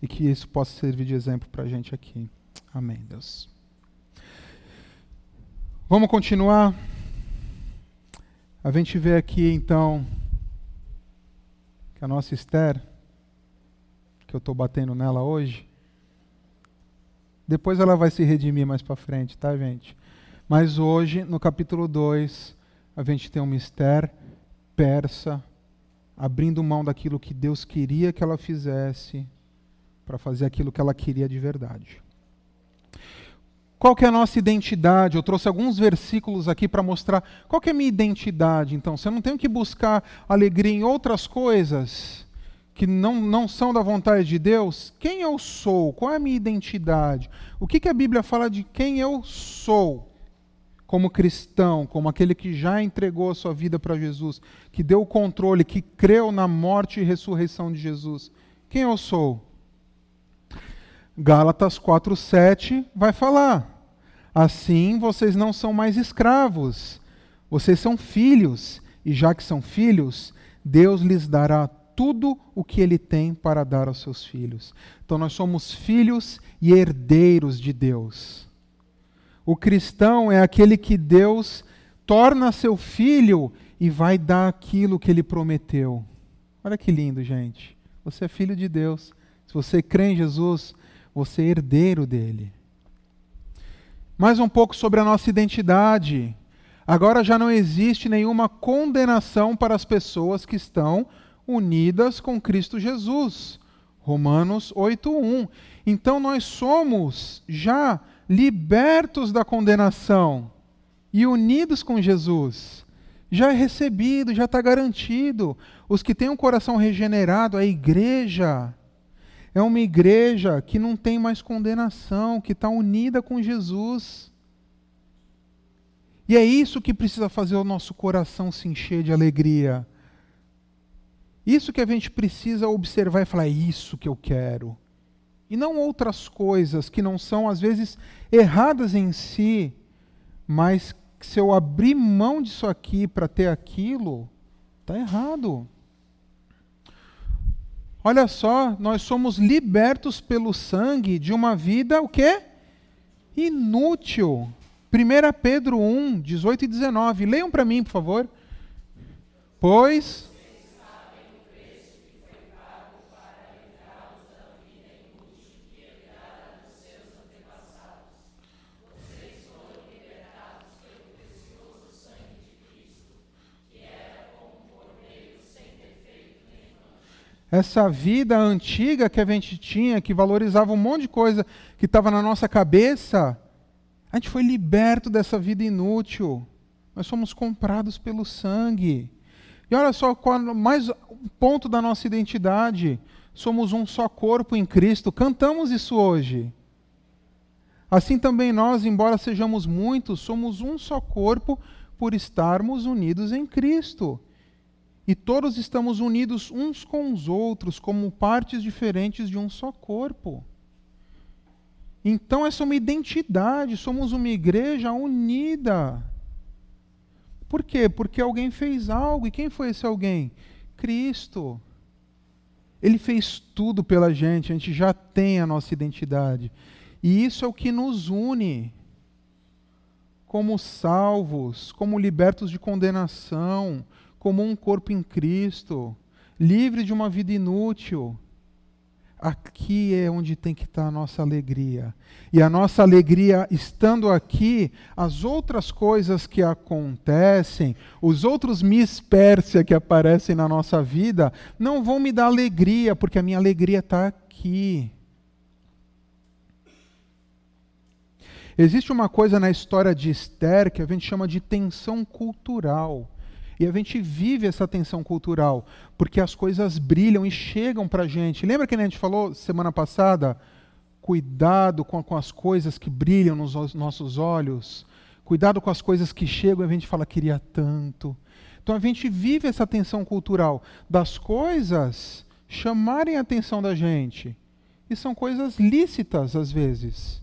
E que isso possa servir de exemplo para a gente aqui. Amém, Deus. Vamos continuar. A gente vê aqui então que a nossa Esther que eu estou batendo nela hoje. Depois ela vai se redimir mais para frente, tá, gente? Mas hoje, no capítulo 2, a gente tem um mistério persa, abrindo mão daquilo que Deus queria que ela fizesse, para fazer aquilo que ela queria de verdade. Qual que é a nossa identidade? Eu trouxe alguns versículos aqui para mostrar qual que é a minha identidade. Então, você não tem que buscar alegria em outras coisas que não, não são da vontade de Deus, quem eu sou? Qual é a minha identidade? O que, que a Bíblia fala de quem eu sou como cristão, como aquele que já entregou a sua vida para Jesus, que deu o controle, que creu na morte e ressurreição de Jesus? Quem eu sou? Gálatas 4,7 vai falar: Assim vocês não são mais escravos, vocês são filhos, e já que são filhos, Deus lhes dará tudo o que ele tem para dar aos seus filhos. Então nós somos filhos e herdeiros de Deus. O cristão é aquele que Deus torna seu filho e vai dar aquilo que ele prometeu. Olha que lindo, gente. Você é filho de Deus. Se você crê em Jesus, você é herdeiro dele. Mais um pouco sobre a nossa identidade. Agora já não existe nenhuma condenação para as pessoas que estão unidas com Cristo Jesus. Romanos 8:1. Então nós somos já libertos da condenação e unidos com Jesus. Já é recebido, já está garantido. Os que têm um coração regenerado, a igreja, é uma igreja que não tem mais condenação, que está unida com Jesus. E é isso que precisa fazer o nosso coração se encher de alegria isso que a gente precisa observar e falar, é isso que eu quero. E não outras coisas que não são, às vezes, erradas em si, mas se eu abrir mão disso aqui para ter aquilo, está errado. Olha só, nós somos libertos pelo sangue de uma vida, o quê? Inútil. 1 Pedro 1, 18 e 19. Leiam para mim, por favor. Pois essa vida antiga que a gente tinha, que valorizava um monte de coisa que estava na nossa cabeça, a gente foi liberto dessa vida inútil. Nós somos comprados pelo sangue. E olha só, qual, mais um ponto da nossa identidade. Somos um só corpo em Cristo. Cantamos isso hoje. Assim também nós, embora sejamos muitos, somos um só corpo por estarmos unidos em Cristo. E todos estamos unidos uns com os outros, como partes diferentes de um só corpo. Então, essa é uma identidade, somos uma igreja unida. Por quê? Porque alguém fez algo. E quem foi esse alguém? Cristo. Ele fez tudo pela gente, a gente já tem a nossa identidade. E isso é o que nos une como salvos, como libertos de condenação, como um corpo em Cristo, livre de uma vida inútil. Aqui é onde tem que estar a nossa alegria. E a nossa alegria estando aqui, as outras coisas que acontecem, os outros Miss Pérsia que aparecem na nossa vida, não vão me dar alegria, porque a minha alegria está aqui. Existe uma coisa na história de Esther que a gente chama de tensão cultural. E a gente vive essa tensão cultural, porque as coisas brilham e chegam para a gente. Lembra que a gente falou semana passada? Cuidado com, com as coisas que brilham nos nossos olhos. Cuidado com as coisas que chegam e a gente fala, queria tanto. Então a gente vive essa tensão cultural das coisas chamarem a atenção da gente. E são coisas lícitas às vezes.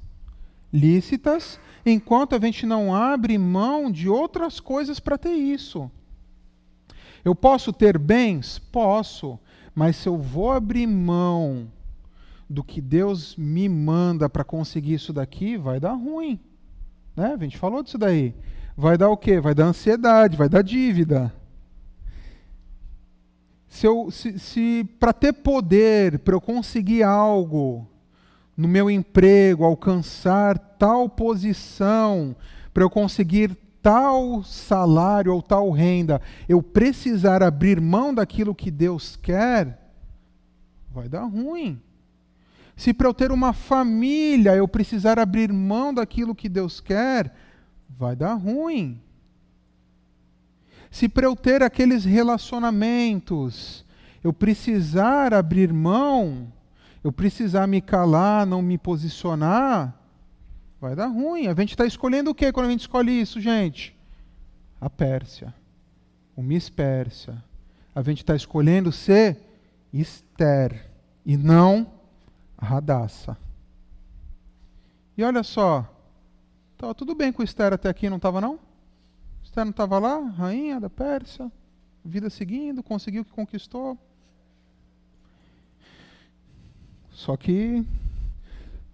Lícitas, enquanto a gente não abre mão de outras coisas para ter isso. Eu posso ter bens? Posso. Mas se eu vou abrir mão do que Deus me manda para conseguir isso daqui, vai dar ruim. Né? A gente falou disso daí. Vai dar o quê? Vai dar ansiedade, vai dar dívida. Se, eu, se, se para ter poder, para eu conseguir algo no meu emprego, alcançar tal posição, para eu conseguir tal salário ou tal renda, eu precisar abrir mão daquilo que Deus quer, vai dar ruim. Se para eu ter uma família eu precisar abrir mão daquilo que Deus quer, vai dar ruim. Se para eu ter aqueles relacionamentos eu precisar abrir mão, eu precisar me calar, não me posicionar, Vai dar ruim. A gente está escolhendo o que quando a gente escolhe isso, gente? A Pérsia. O Miss Pérsia. A gente está escolhendo ser Esther e não Radassa. E olha só, estava tudo bem com Esther até aqui, não estava não? Esther não estava lá, rainha da Pérsia, vida seguindo, conseguiu o que conquistou. Só que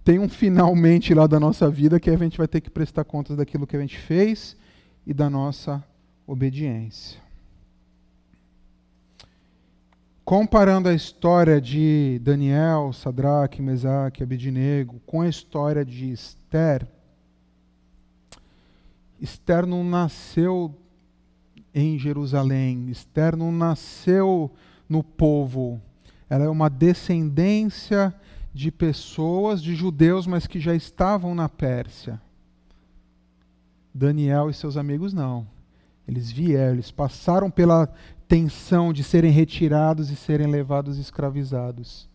tem um finalmente lá da nossa vida que a gente vai ter que prestar contas daquilo que a gente fez e da nossa obediência. Comparando a história de Daniel, Sadraque, Mesaque, Abednego com a história de Esther, Esther não nasceu em Jerusalém, Esther não nasceu no povo, ela é uma descendência de pessoas, de judeus, mas que já estavam na Pérsia. Daniel e seus amigos não. Eles vieram, eles passaram pela tensão de serem retirados e serem levados escravizados.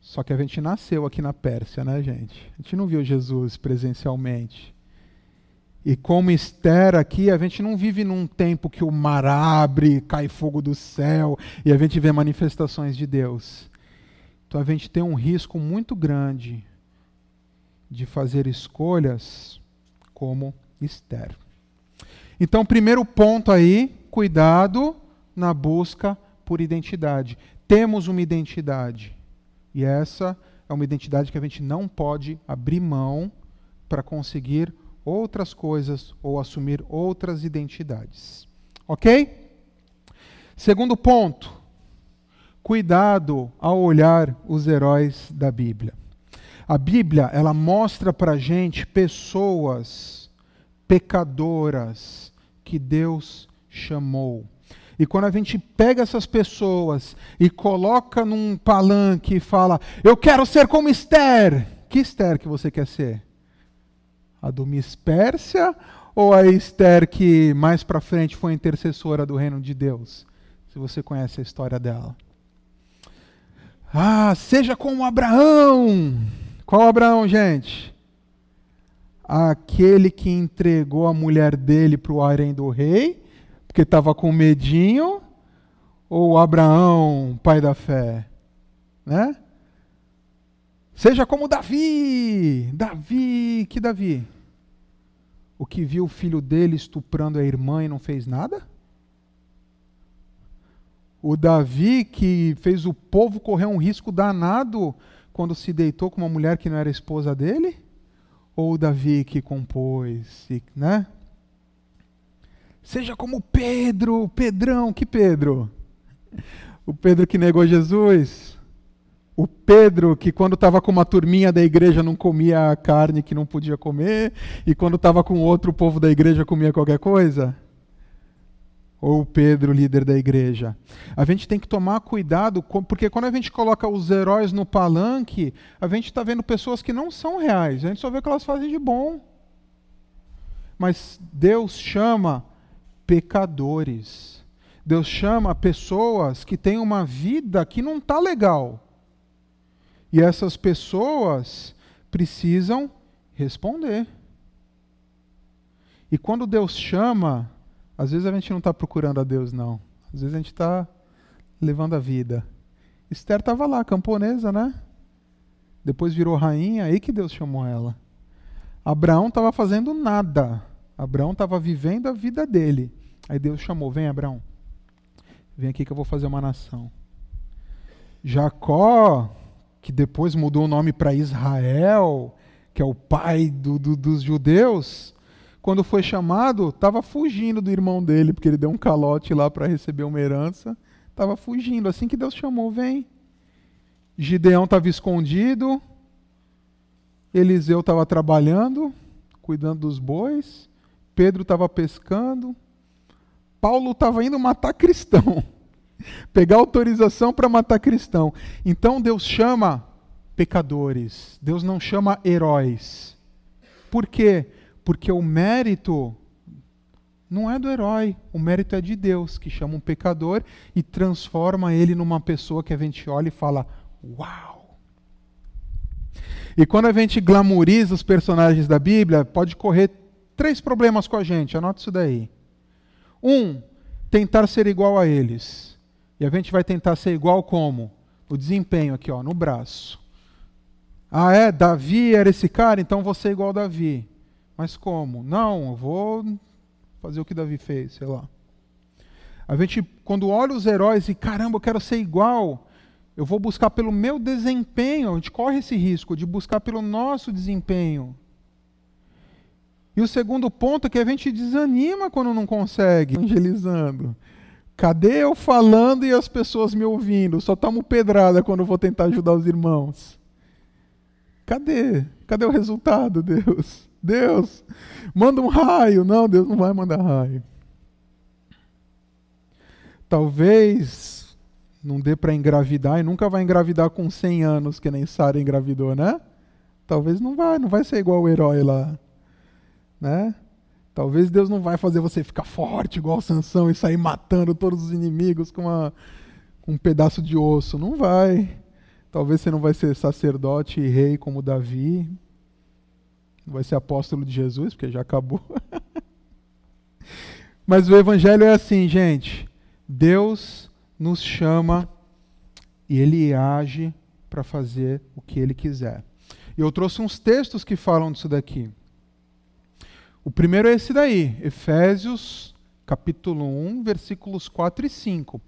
Só que a gente nasceu aqui na Pérsia, né, gente? A gente não viu Jesus presencialmente. E como Esther aqui, a gente não vive num tempo que o mar abre, cai fogo do céu e a gente vê manifestações de Deus. Então a gente tem um risco muito grande de fazer escolhas como Esther. Então, primeiro ponto aí, cuidado na busca por identidade. Temos uma identidade. E essa é uma identidade que a gente não pode abrir mão para conseguir outras coisas ou assumir outras identidades. Ok? Segundo ponto, cuidado ao olhar os heróis da Bíblia. A Bíblia, ela mostra para gente pessoas pecadoras que Deus chamou. E quando a gente pega essas pessoas e coloca num palanque e fala, eu quero ser como Esther, que Esther que você quer ser? A do Miss Pérsia ou a Esther que mais para frente foi intercessora do reino de Deus? Se você conhece a história dela. Ah, seja como Abraão. Qual Abraão, gente? Aquele que entregou a mulher dele para o harém do rei porque estava com medinho, ou Abraão, pai da fé? Né? Seja como Davi. Davi, que Davi? O que viu o filho dele estuprando a irmã e não fez nada? O Davi que fez o povo correr um risco danado quando se deitou com uma mulher que não era esposa dele? Ou o Davi que compôs, né? Seja como Pedro, Pedrão, que Pedro? O Pedro que negou Jesus? O Pedro que quando estava com uma turminha da igreja não comia a carne que não podia comer, e quando estava com outro povo da igreja comia qualquer coisa? Ou Pedro, líder da igreja? A gente tem que tomar cuidado, porque quando a gente coloca os heróis no palanque, a gente está vendo pessoas que não são reais, a gente só vê o que elas fazem de bom. Mas Deus chama pecadores. Deus chama pessoas que têm uma vida que não está legal. E essas pessoas precisam responder. E quando Deus chama, às vezes a gente não está procurando a Deus, não. Às vezes a gente está levando a vida. Esther estava lá, camponesa, né? Depois virou rainha, aí que Deus chamou ela. Abraão estava fazendo nada. Abraão estava vivendo a vida dele. Aí Deus chamou: Vem, Abraão, vem aqui que eu vou fazer uma nação. Jacó, que depois mudou o nome para Israel, que é o pai do, do, dos judeus, quando foi chamado, estava fugindo do irmão dele, porque ele deu um calote lá para receber uma herança. Estava fugindo. Assim que Deus chamou, vem. Gideão estava escondido. Eliseu estava trabalhando, cuidando dos bois. Pedro estava pescando. Paulo estava indo matar cristão. Pegar autorização para matar cristão. Então Deus chama pecadores. Deus não chama heróis. Por quê? Porque o mérito não é do herói, o mérito é de Deus, que chama um pecador e transforma ele numa pessoa que a gente olha e fala: Uau! E quando a gente glamoriza os personagens da Bíblia, pode correr três problemas com a gente, anota isso daí. Um, tentar ser igual a eles. E a gente vai tentar ser igual como? O desempenho aqui, ó, no braço. Ah, é? Davi era esse cara, então vou ser igual a Davi. Mas como? Não, eu vou fazer o que Davi fez, sei lá. A gente, quando olha os heróis e caramba, eu quero ser igual, eu vou buscar pelo meu desempenho. A gente corre esse risco de buscar pelo nosso desempenho. E o segundo ponto é que a gente desanima quando não consegue, evangelizando. Cadê eu falando e as pessoas me ouvindo? Só tomo pedrada quando vou tentar ajudar os irmãos. Cadê? Cadê o resultado, Deus? Deus, manda um raio. Não, Deus não vai mandar raio. Talvez não dê para engravidar e nunca vai engravidar com 100 anos, que nem Sara engravidou, né? Talvez não vai, não vai ser igual o herói lá né? Talvez Deus não vai fazer você ficar forte igual Sansão e sair matando todos os inimigos com, uma, com um pedaço de osso. Não vai. Talvez você não vai ser sacerdote e rei como Davi. Não vai ser apóstolo de Jesus, porque já acabou. Mas o evangelho é assim, gente. Deus nos chama e ele age para fazer o que ele quiser. E eu trouxe uns textos que falam disso daqui. O primeiro é esse daí, Efésios capítulo 1, versículos 4 e 5.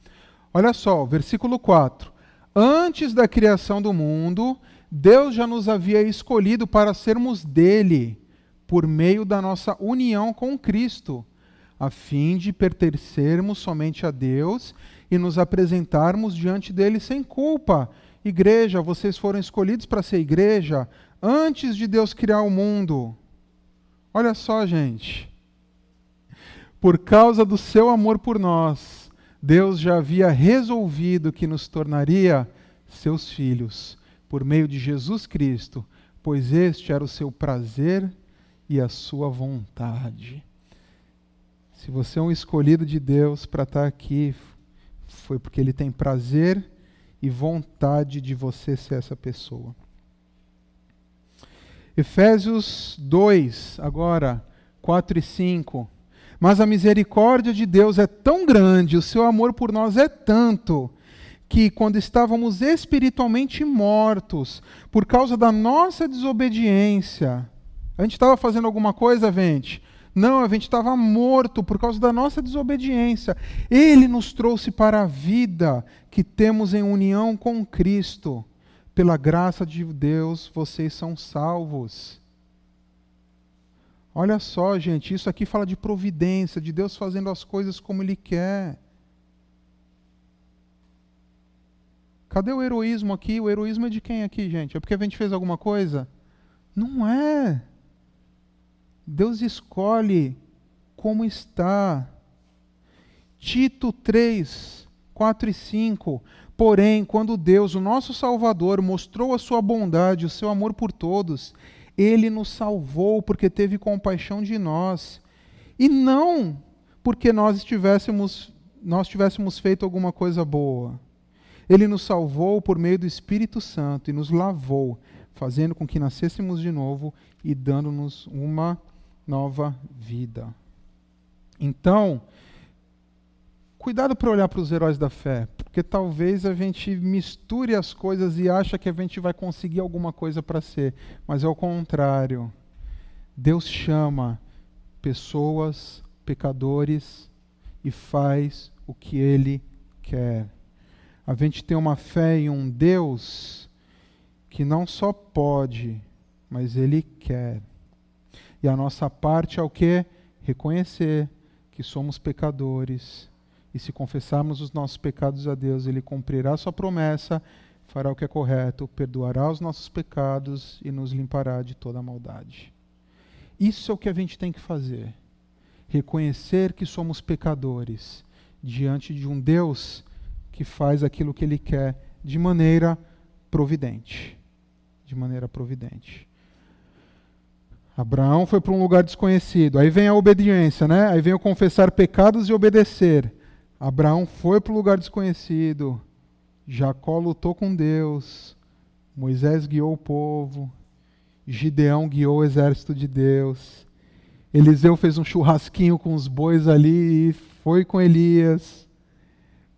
Olha só, versículo 4. Antes da criação do mundo, Deus já nos havia escolhido para sermos dele, por meio da nossa união com Cristo, a fim de pertencermos somente a Deus e nos apresentarmos diante dele sem culpa. Igreja, vocês foram escolhidos para ser igreja antes de Deus criar o mundo. Olha só, gente. Por causa do seu amor por nós, Deus já havia resolvido que nos tornaria seus filhos por meio de Jesus Cristo, pois este era o seu prazer e a sua vontade. Se você é um escolhido de Deus para estar aqui, foi porque Ele tem prazer e vontade de você ser essa pessoa. Efésios 2, agora, 4 e 5. Mas a misericórdia de Deus é tão grande, o seu amor por nós é tanto, que quando estávamos espiritualmente mortos, por causa da nossa desobediência, a gente estava fazendo alguma coisa, gente? Não, a gente estava morto por causa da nossa desobediência. Ele nos trouxe para a vida que temos em união com Cristo. Pela graça de Deus, vocês são salvos. Olha só, gente, isso aqui fala de providência, de Deus fazendo as coisas como Ele quer. Cadê o heroísmo aqui? O heroísmo é de quem aqui, gente? É porque a gente fez alguma coisa? Não é. Deus escolhe como está. Tito 3, 4 e 5. Porém, quando Deus, o nosso Salvador, mostrou a sua bondade, o seu amor por todos, ele nos salvou porque teve compaixão de nós. E não porque nós estivéssemos nós tivéssemos feito alguma coisa boa. Ele nos salvou por meio do Espírito Santo e nos lavou, fazendo com que nascêssemos de novo e dando-nos uma nova vida. Então, cuidado para olhar para os heróis da fé, porque talvez a gente misture as coisas e acha que a gente vai conseguir alguma coisa para ser, mas é o contrário. Deus chama pessoas, pecadores e faz o que ele quer. A gente tem uma fé em um Deus que não só pode, mas ele quer. E a nossa parte é o que? Reconhecer que somos pecadores. E se confessarmos os nossos pecados a Deus, Ele cumprirá sua promessa, fará o que é correto, perdoará os nossos pecados e nos limpará de toda maldade. Isso é o que a gente tem que fazer. Reconhecer que somos pecadores diante de um Deus que faz aquilo que Ele quer de maneira providente. De maneira providente. Abraão foi para um lugar desconhecido. Aí vem a obediência, né? Aí vem o confessar pecados e obedecer. Abraão foi para o lugar desconhecido. Jacó lutou com Deus. Moisés guiou o povo. Gideão guiou o exército de Deus. Eliseu fez um churrasquinho com os bois ali e foi com Elias.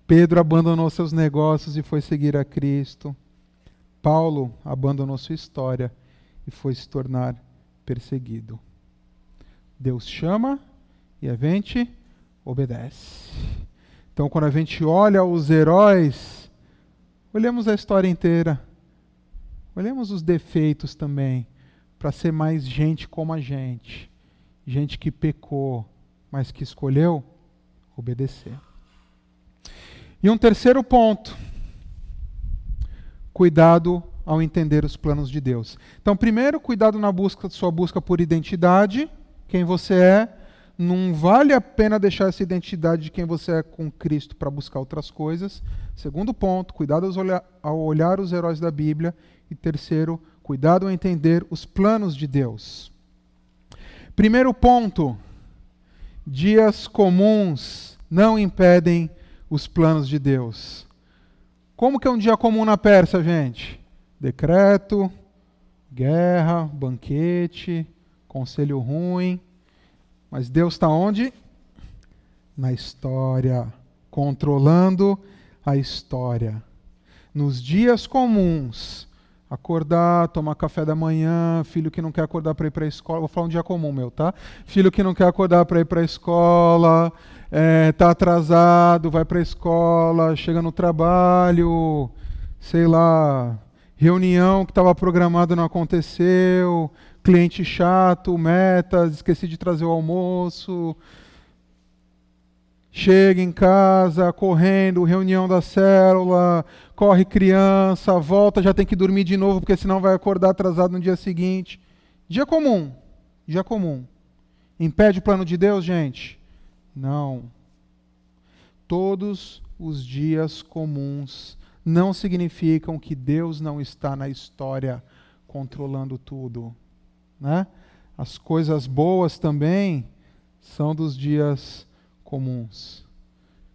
Pedro abandonou seus negócios e foi seguir a Cristo. Paulo abandonou sua história e foi se tornar perseguido. Deus chama e a gente obedece. Então, quando a gente olha os heróis, olhemos a história inteira, olhemos os defeitos também, para ser mais gente como a gente, gente que pecou, mas que escolheu obedecer. E um terceiro ponto, cuidado ao entender os planos de Deus. Então, primeiro, cuidado na busca, sua busca por identidade, quem você é. Não vale a pena deixar essa identidade de quem você é com Cristo para buscar outras coisas. Segundo ponto, cuidado ao olhar os heróis da Bíblia. E terceiro, cuidado ao entender os planos de Deus. Primeiro ponto, dias comuns não impedem os planos de Deus. Como que é um dia comum na Pérsia, gente? decreto, guerra, banquete, conselho ruim. Mas Deus está onde? Na história, controlando a história. Nos dias comuns, acordar, tomar café da manhã, filho que não quer acordar para ir para a escola, vou falar um dia comum meu, tá? Filho que não quer acordar para ir para a escola, é, tá atrasado, vai para a escola, chega no trabalho, sei lá, reunião que estava programada não aconteceu, cliente chato, metas, esqueci de trazer o almoço. Chega em casa, correndo, reunião da célula, corre criança, volta, já tem que dormir de novo, porque senão vai acordar atrasado no dia seguinte. Dia comum, dia comum. Impede o plano de Deus, gente? Não. todos os dias comuns não significam que Deus não está na história controlando tudo, né? As coisas boas também são dos dias comuns.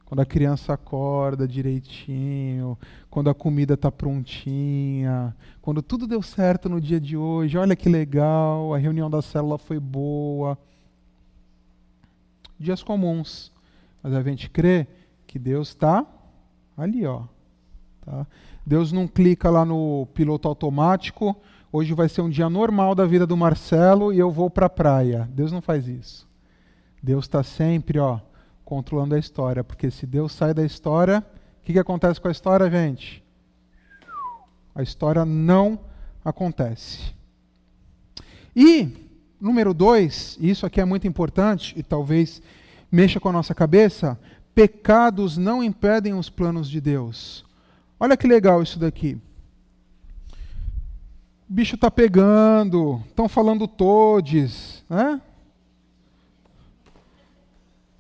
Quando a criança acorda direitinho, quando a comida está prontinha, quando tudo deu certo no dia de hoje, olha que legal, a reunião da célula foi boa. Dias comuns. Mas a gente crê que Deus está ali, ó. Tá? Deus não clica lá no piloto automático, hoje vai ser um dia normal da vida do Marcelo e eu vou para a praia. Deus não faz isso. Deus está sempre, ó controlando a história. Porque se Deus sai da história, o que, que acontece com a história, gente? A história não acontece. E, número dois, isso aqui é muito importante e talvez mexa com a nossa cabeça: pecados não impedem os planos de Deus. Olha que legal isso daqui. O bicho está pegando, estão falando todes, né?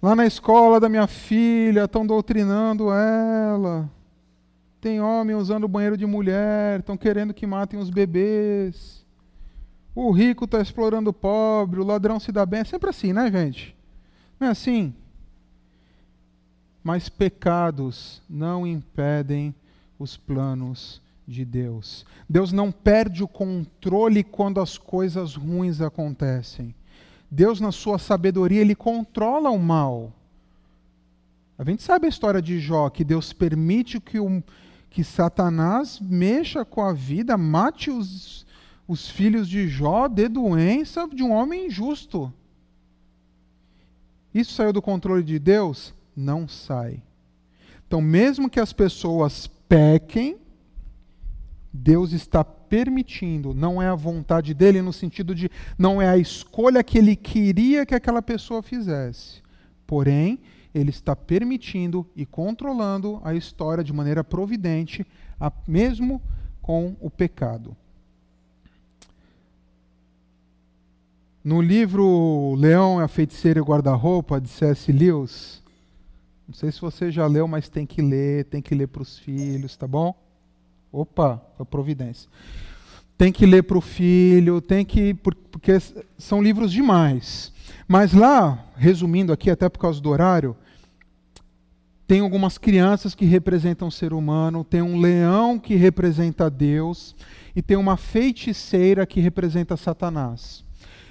Lá na escola da minha filha, estão doutrinando ela. Tem homem usando o banheiro de mulher, estão querendo que matem os bebês. O rico está explorando o pobre, o ladrão se dá bem. É sempre assim, né, gente? Não é assim? Mas pecados não impedem os planos de Deus. Deus não perde o controle quando as coisas ruins acontecem. Deus, na sua sabedoria, ele controla o mal. A gente sabe a história de Jó, que Deus permite que, o, que Satanás mexa com a vida, mate os, os filhos de Jó, dê doença de um homem injusto. Isso saiu do controle de Deus? Não sai. Então, mesmo que as pessoas pequem, Deus está permitindo, não é a vontade dele no sentido de não é a escolha que ele queria que aquela pessoa fizesse. Porém, ele está permitindo e controlando a história de maneira providente, mesmo com o pecado. No livro Leão, a Feiticeira e o Guarda-Roupa, de C.S. Lewis, não sei se você já leu, mas tem que ler, tem que ler para os filhos, tá bom? Opa, foi providência. Tem que ler para o filho, tem que. Porque são livros demais. Mas lá, resumindo aqui, até por causa do horário, tem algumas crianças que representam o ser humano, tem um leão que representa Deus, e tem uma feiticeira que representa Satanás.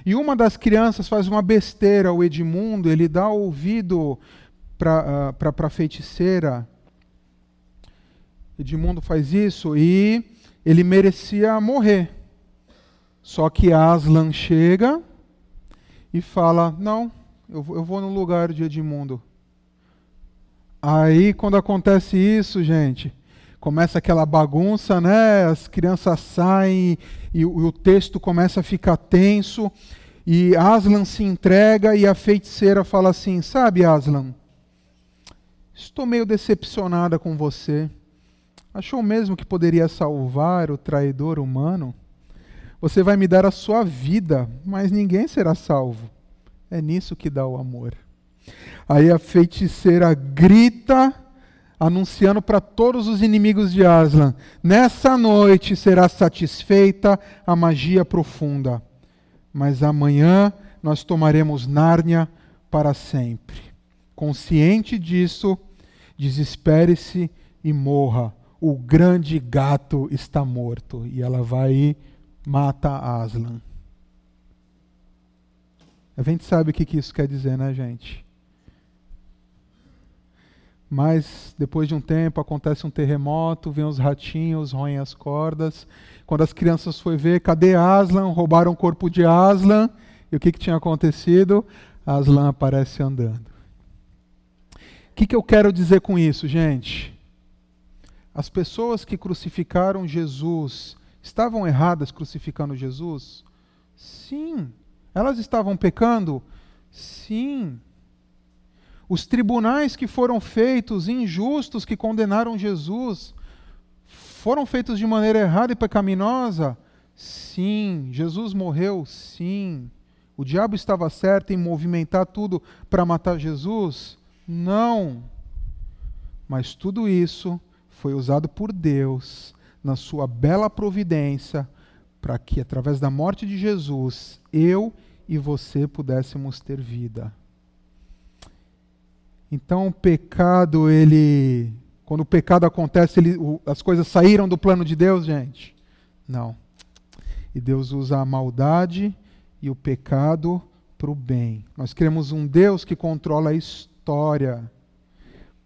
E uma das crianças faz uma besteira, o Edmundo, ele dá ouvido para a feiticeira, Edmundo faz isso e ele merecia morrer. Só que Aslan chega e fala: Não, eu vou no lugar de Edmundo. Aí, quando acontece isso, gente, começa aquela bagunça, né? As crianças saem e, e o texto começa a ficar tenso. E Aslan se entrega e a feiticeira fala assim: Sabe, Aslan, estou meio decepcionada com você. Achou mesmo que poderia salvar o traidor humano? Você vai me dar a sua vida, mas ninguém será salvo. É nisso que dá o amor. Aí a feiticeira grita, anunciando para todos os inimigos de Aslan: Nessa noite será satisfeita a magia profunda, mas amanhã nós tomaremos Nárnia para sempre. Consciente disso, desespere-se e morra o grande gato está morto. E ela vai e mata Aslan. A gente sabe o que isso quer dizer, né, gente? Mas depois de um tempo acontece um terremoto, vem os ratinhos, roem as cordas. Quando as crianças foram ver, cadê Aslan? Roubaram o corpo de Aslan. E o que, que tinha acontecido? Aslan aparece andando. O que, que eu quero dizer com isso, gente? As pessoas que crucificaram Jesus estavam erradas crucificando Jesus? Sim. Elas estavam pecando? Sim. Os tribunais que foram feitos, injustos, que condenaram Jesus, foram feitos de maneira errada e pecaminosa? Sim. Jesus morreu? Sim. O diabo estava certo em movimentar tudo para matar Jesus? Não. Mas tudo isso foi usado por Deus na sua bela providência para que através da morte de Jesus eu e você pudéssemos ter vida. Então o pecado, ele quando o pecado acontece, ele, as coisas saíram do plano de Deus, gente? Não. E Deus usa a maldade e o pecado para o bem. Nós queremos um Deus que controla a história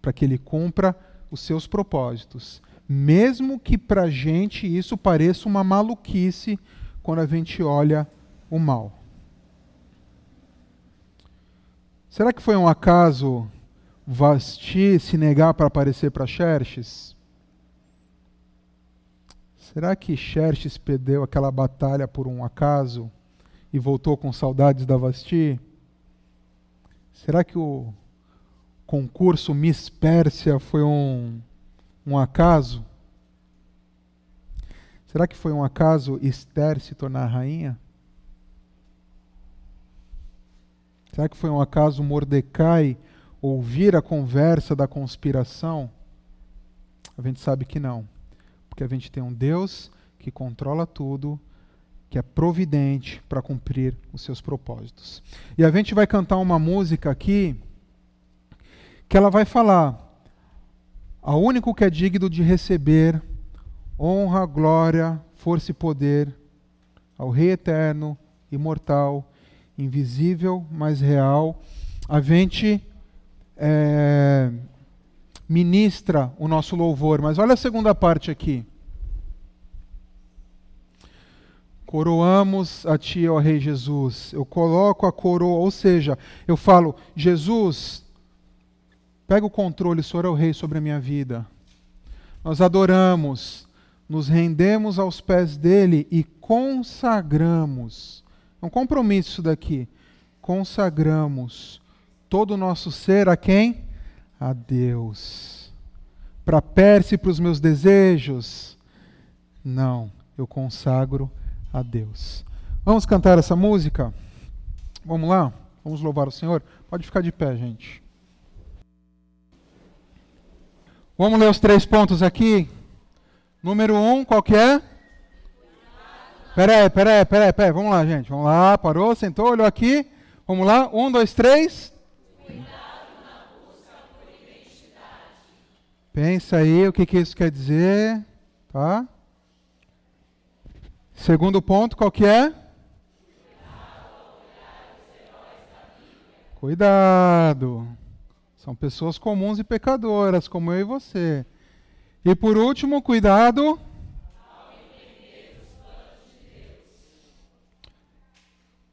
para que ele cumpra os seus propósitos. Mesmo que para a gente isso pareça uma maluquice quando a gente olha o mal. Será que foi um acaso Vasti se negar para aparecer para Xerxes? Será que Xerxes perdeu aquela batalha por um acaso e voltou com saudades da Vasti? Será que o concurso Miss Pérsia foi um, um acaso? Será que foi um acaso Esther se tornar rainha? Será que foi um acaso Mordecai ouvir a conversa da conspiração? A gente sabe que não. Porque a gente tem um Deus que controla tudo, que é providente para cumprir os seus propósitos. E a gente vai cantar uma música aqui que ela vai falar: a único que é digno de receber honra, glória, força e poder ao Rei eterno, imortal, invisível, mas real. A gente é, ministra o nosso louvor. Mas olha a segunda parte aqui. Coroamos a Ti, ó Rei Jesus. Eu coloco a coroa, ou seja, eu falo, Jesus, pega o controle, o Senhor é o Rei sobre a minha vida. Nós adoramos, nos rendemos aos pés dele e consagramos. É um compromisso isso daqui. Consagramos todo o nosso ser a quem? A Deus. Para Pérsia e para os meus desejos? Não, eu consagro a Deus. Vamos cantar essa música? Vamos lá? Vamos louvar o Senhor? Pode ficar de pé, gente. Vamos ler os três pontos aqui. Número um, qual que é? Peraí, peraí, peraí, peraí. Vamos lá, gente. Vamos lá, parou, sentou, olhou aqui. Vamos lá. Um, dois, três. Pensa aí o que, que isso quer dizer, tá? Segundo ponto, qual que é? Cuidado. São pessoas comuns e pecadoras, como eu e você. E por último, cuidado.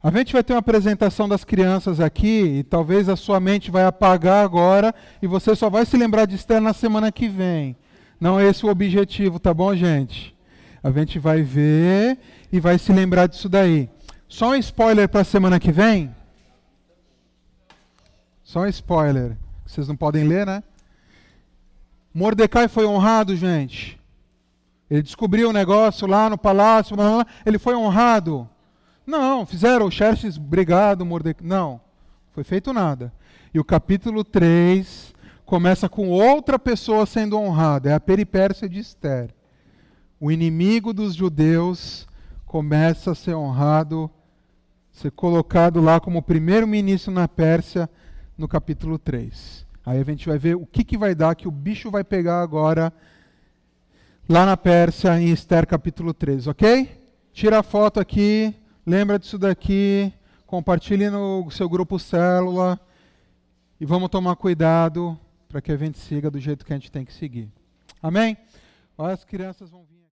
A gente vai ter uma apresentação das crianças aqui e talvez a sua mente vai apagar agora e você só vai se lembrar de Esther na semana que vem. Não é esse o objetivo, tá bom, gente? A gente vai ver e vai se lembrar disso daí. Só um spoiler para a semana que vem. Só um spoiler. Vocês não podem ler, né? Mordecai foi honrado, gente. Ele descobriu o um negócio lá no palácio, ele foi honrado. Não, fizeram o Xerxes, obrigado, Mordecai. Não, foi feito nada. E o capítulo 3 começa com outra pessoa sendo honrada, é a peripécia de Esther. O inimigo dos judeus começa a ser honrado, ser colocado lá como primeiro-ministro na Pérsia, no capítulo 3. Aí a gente vai ver o que, que vai dar, que o bicho vai pegar agora, lá na Pérsia, em Esther capítulo 3, ok? Tira a foto aqui. Lembra disso daqui, compartilhe no seu grupo célula e vamos tomar cuidado para que a gente siga do jeito que a gente tem que seguir. Amém? As crianças vão vir.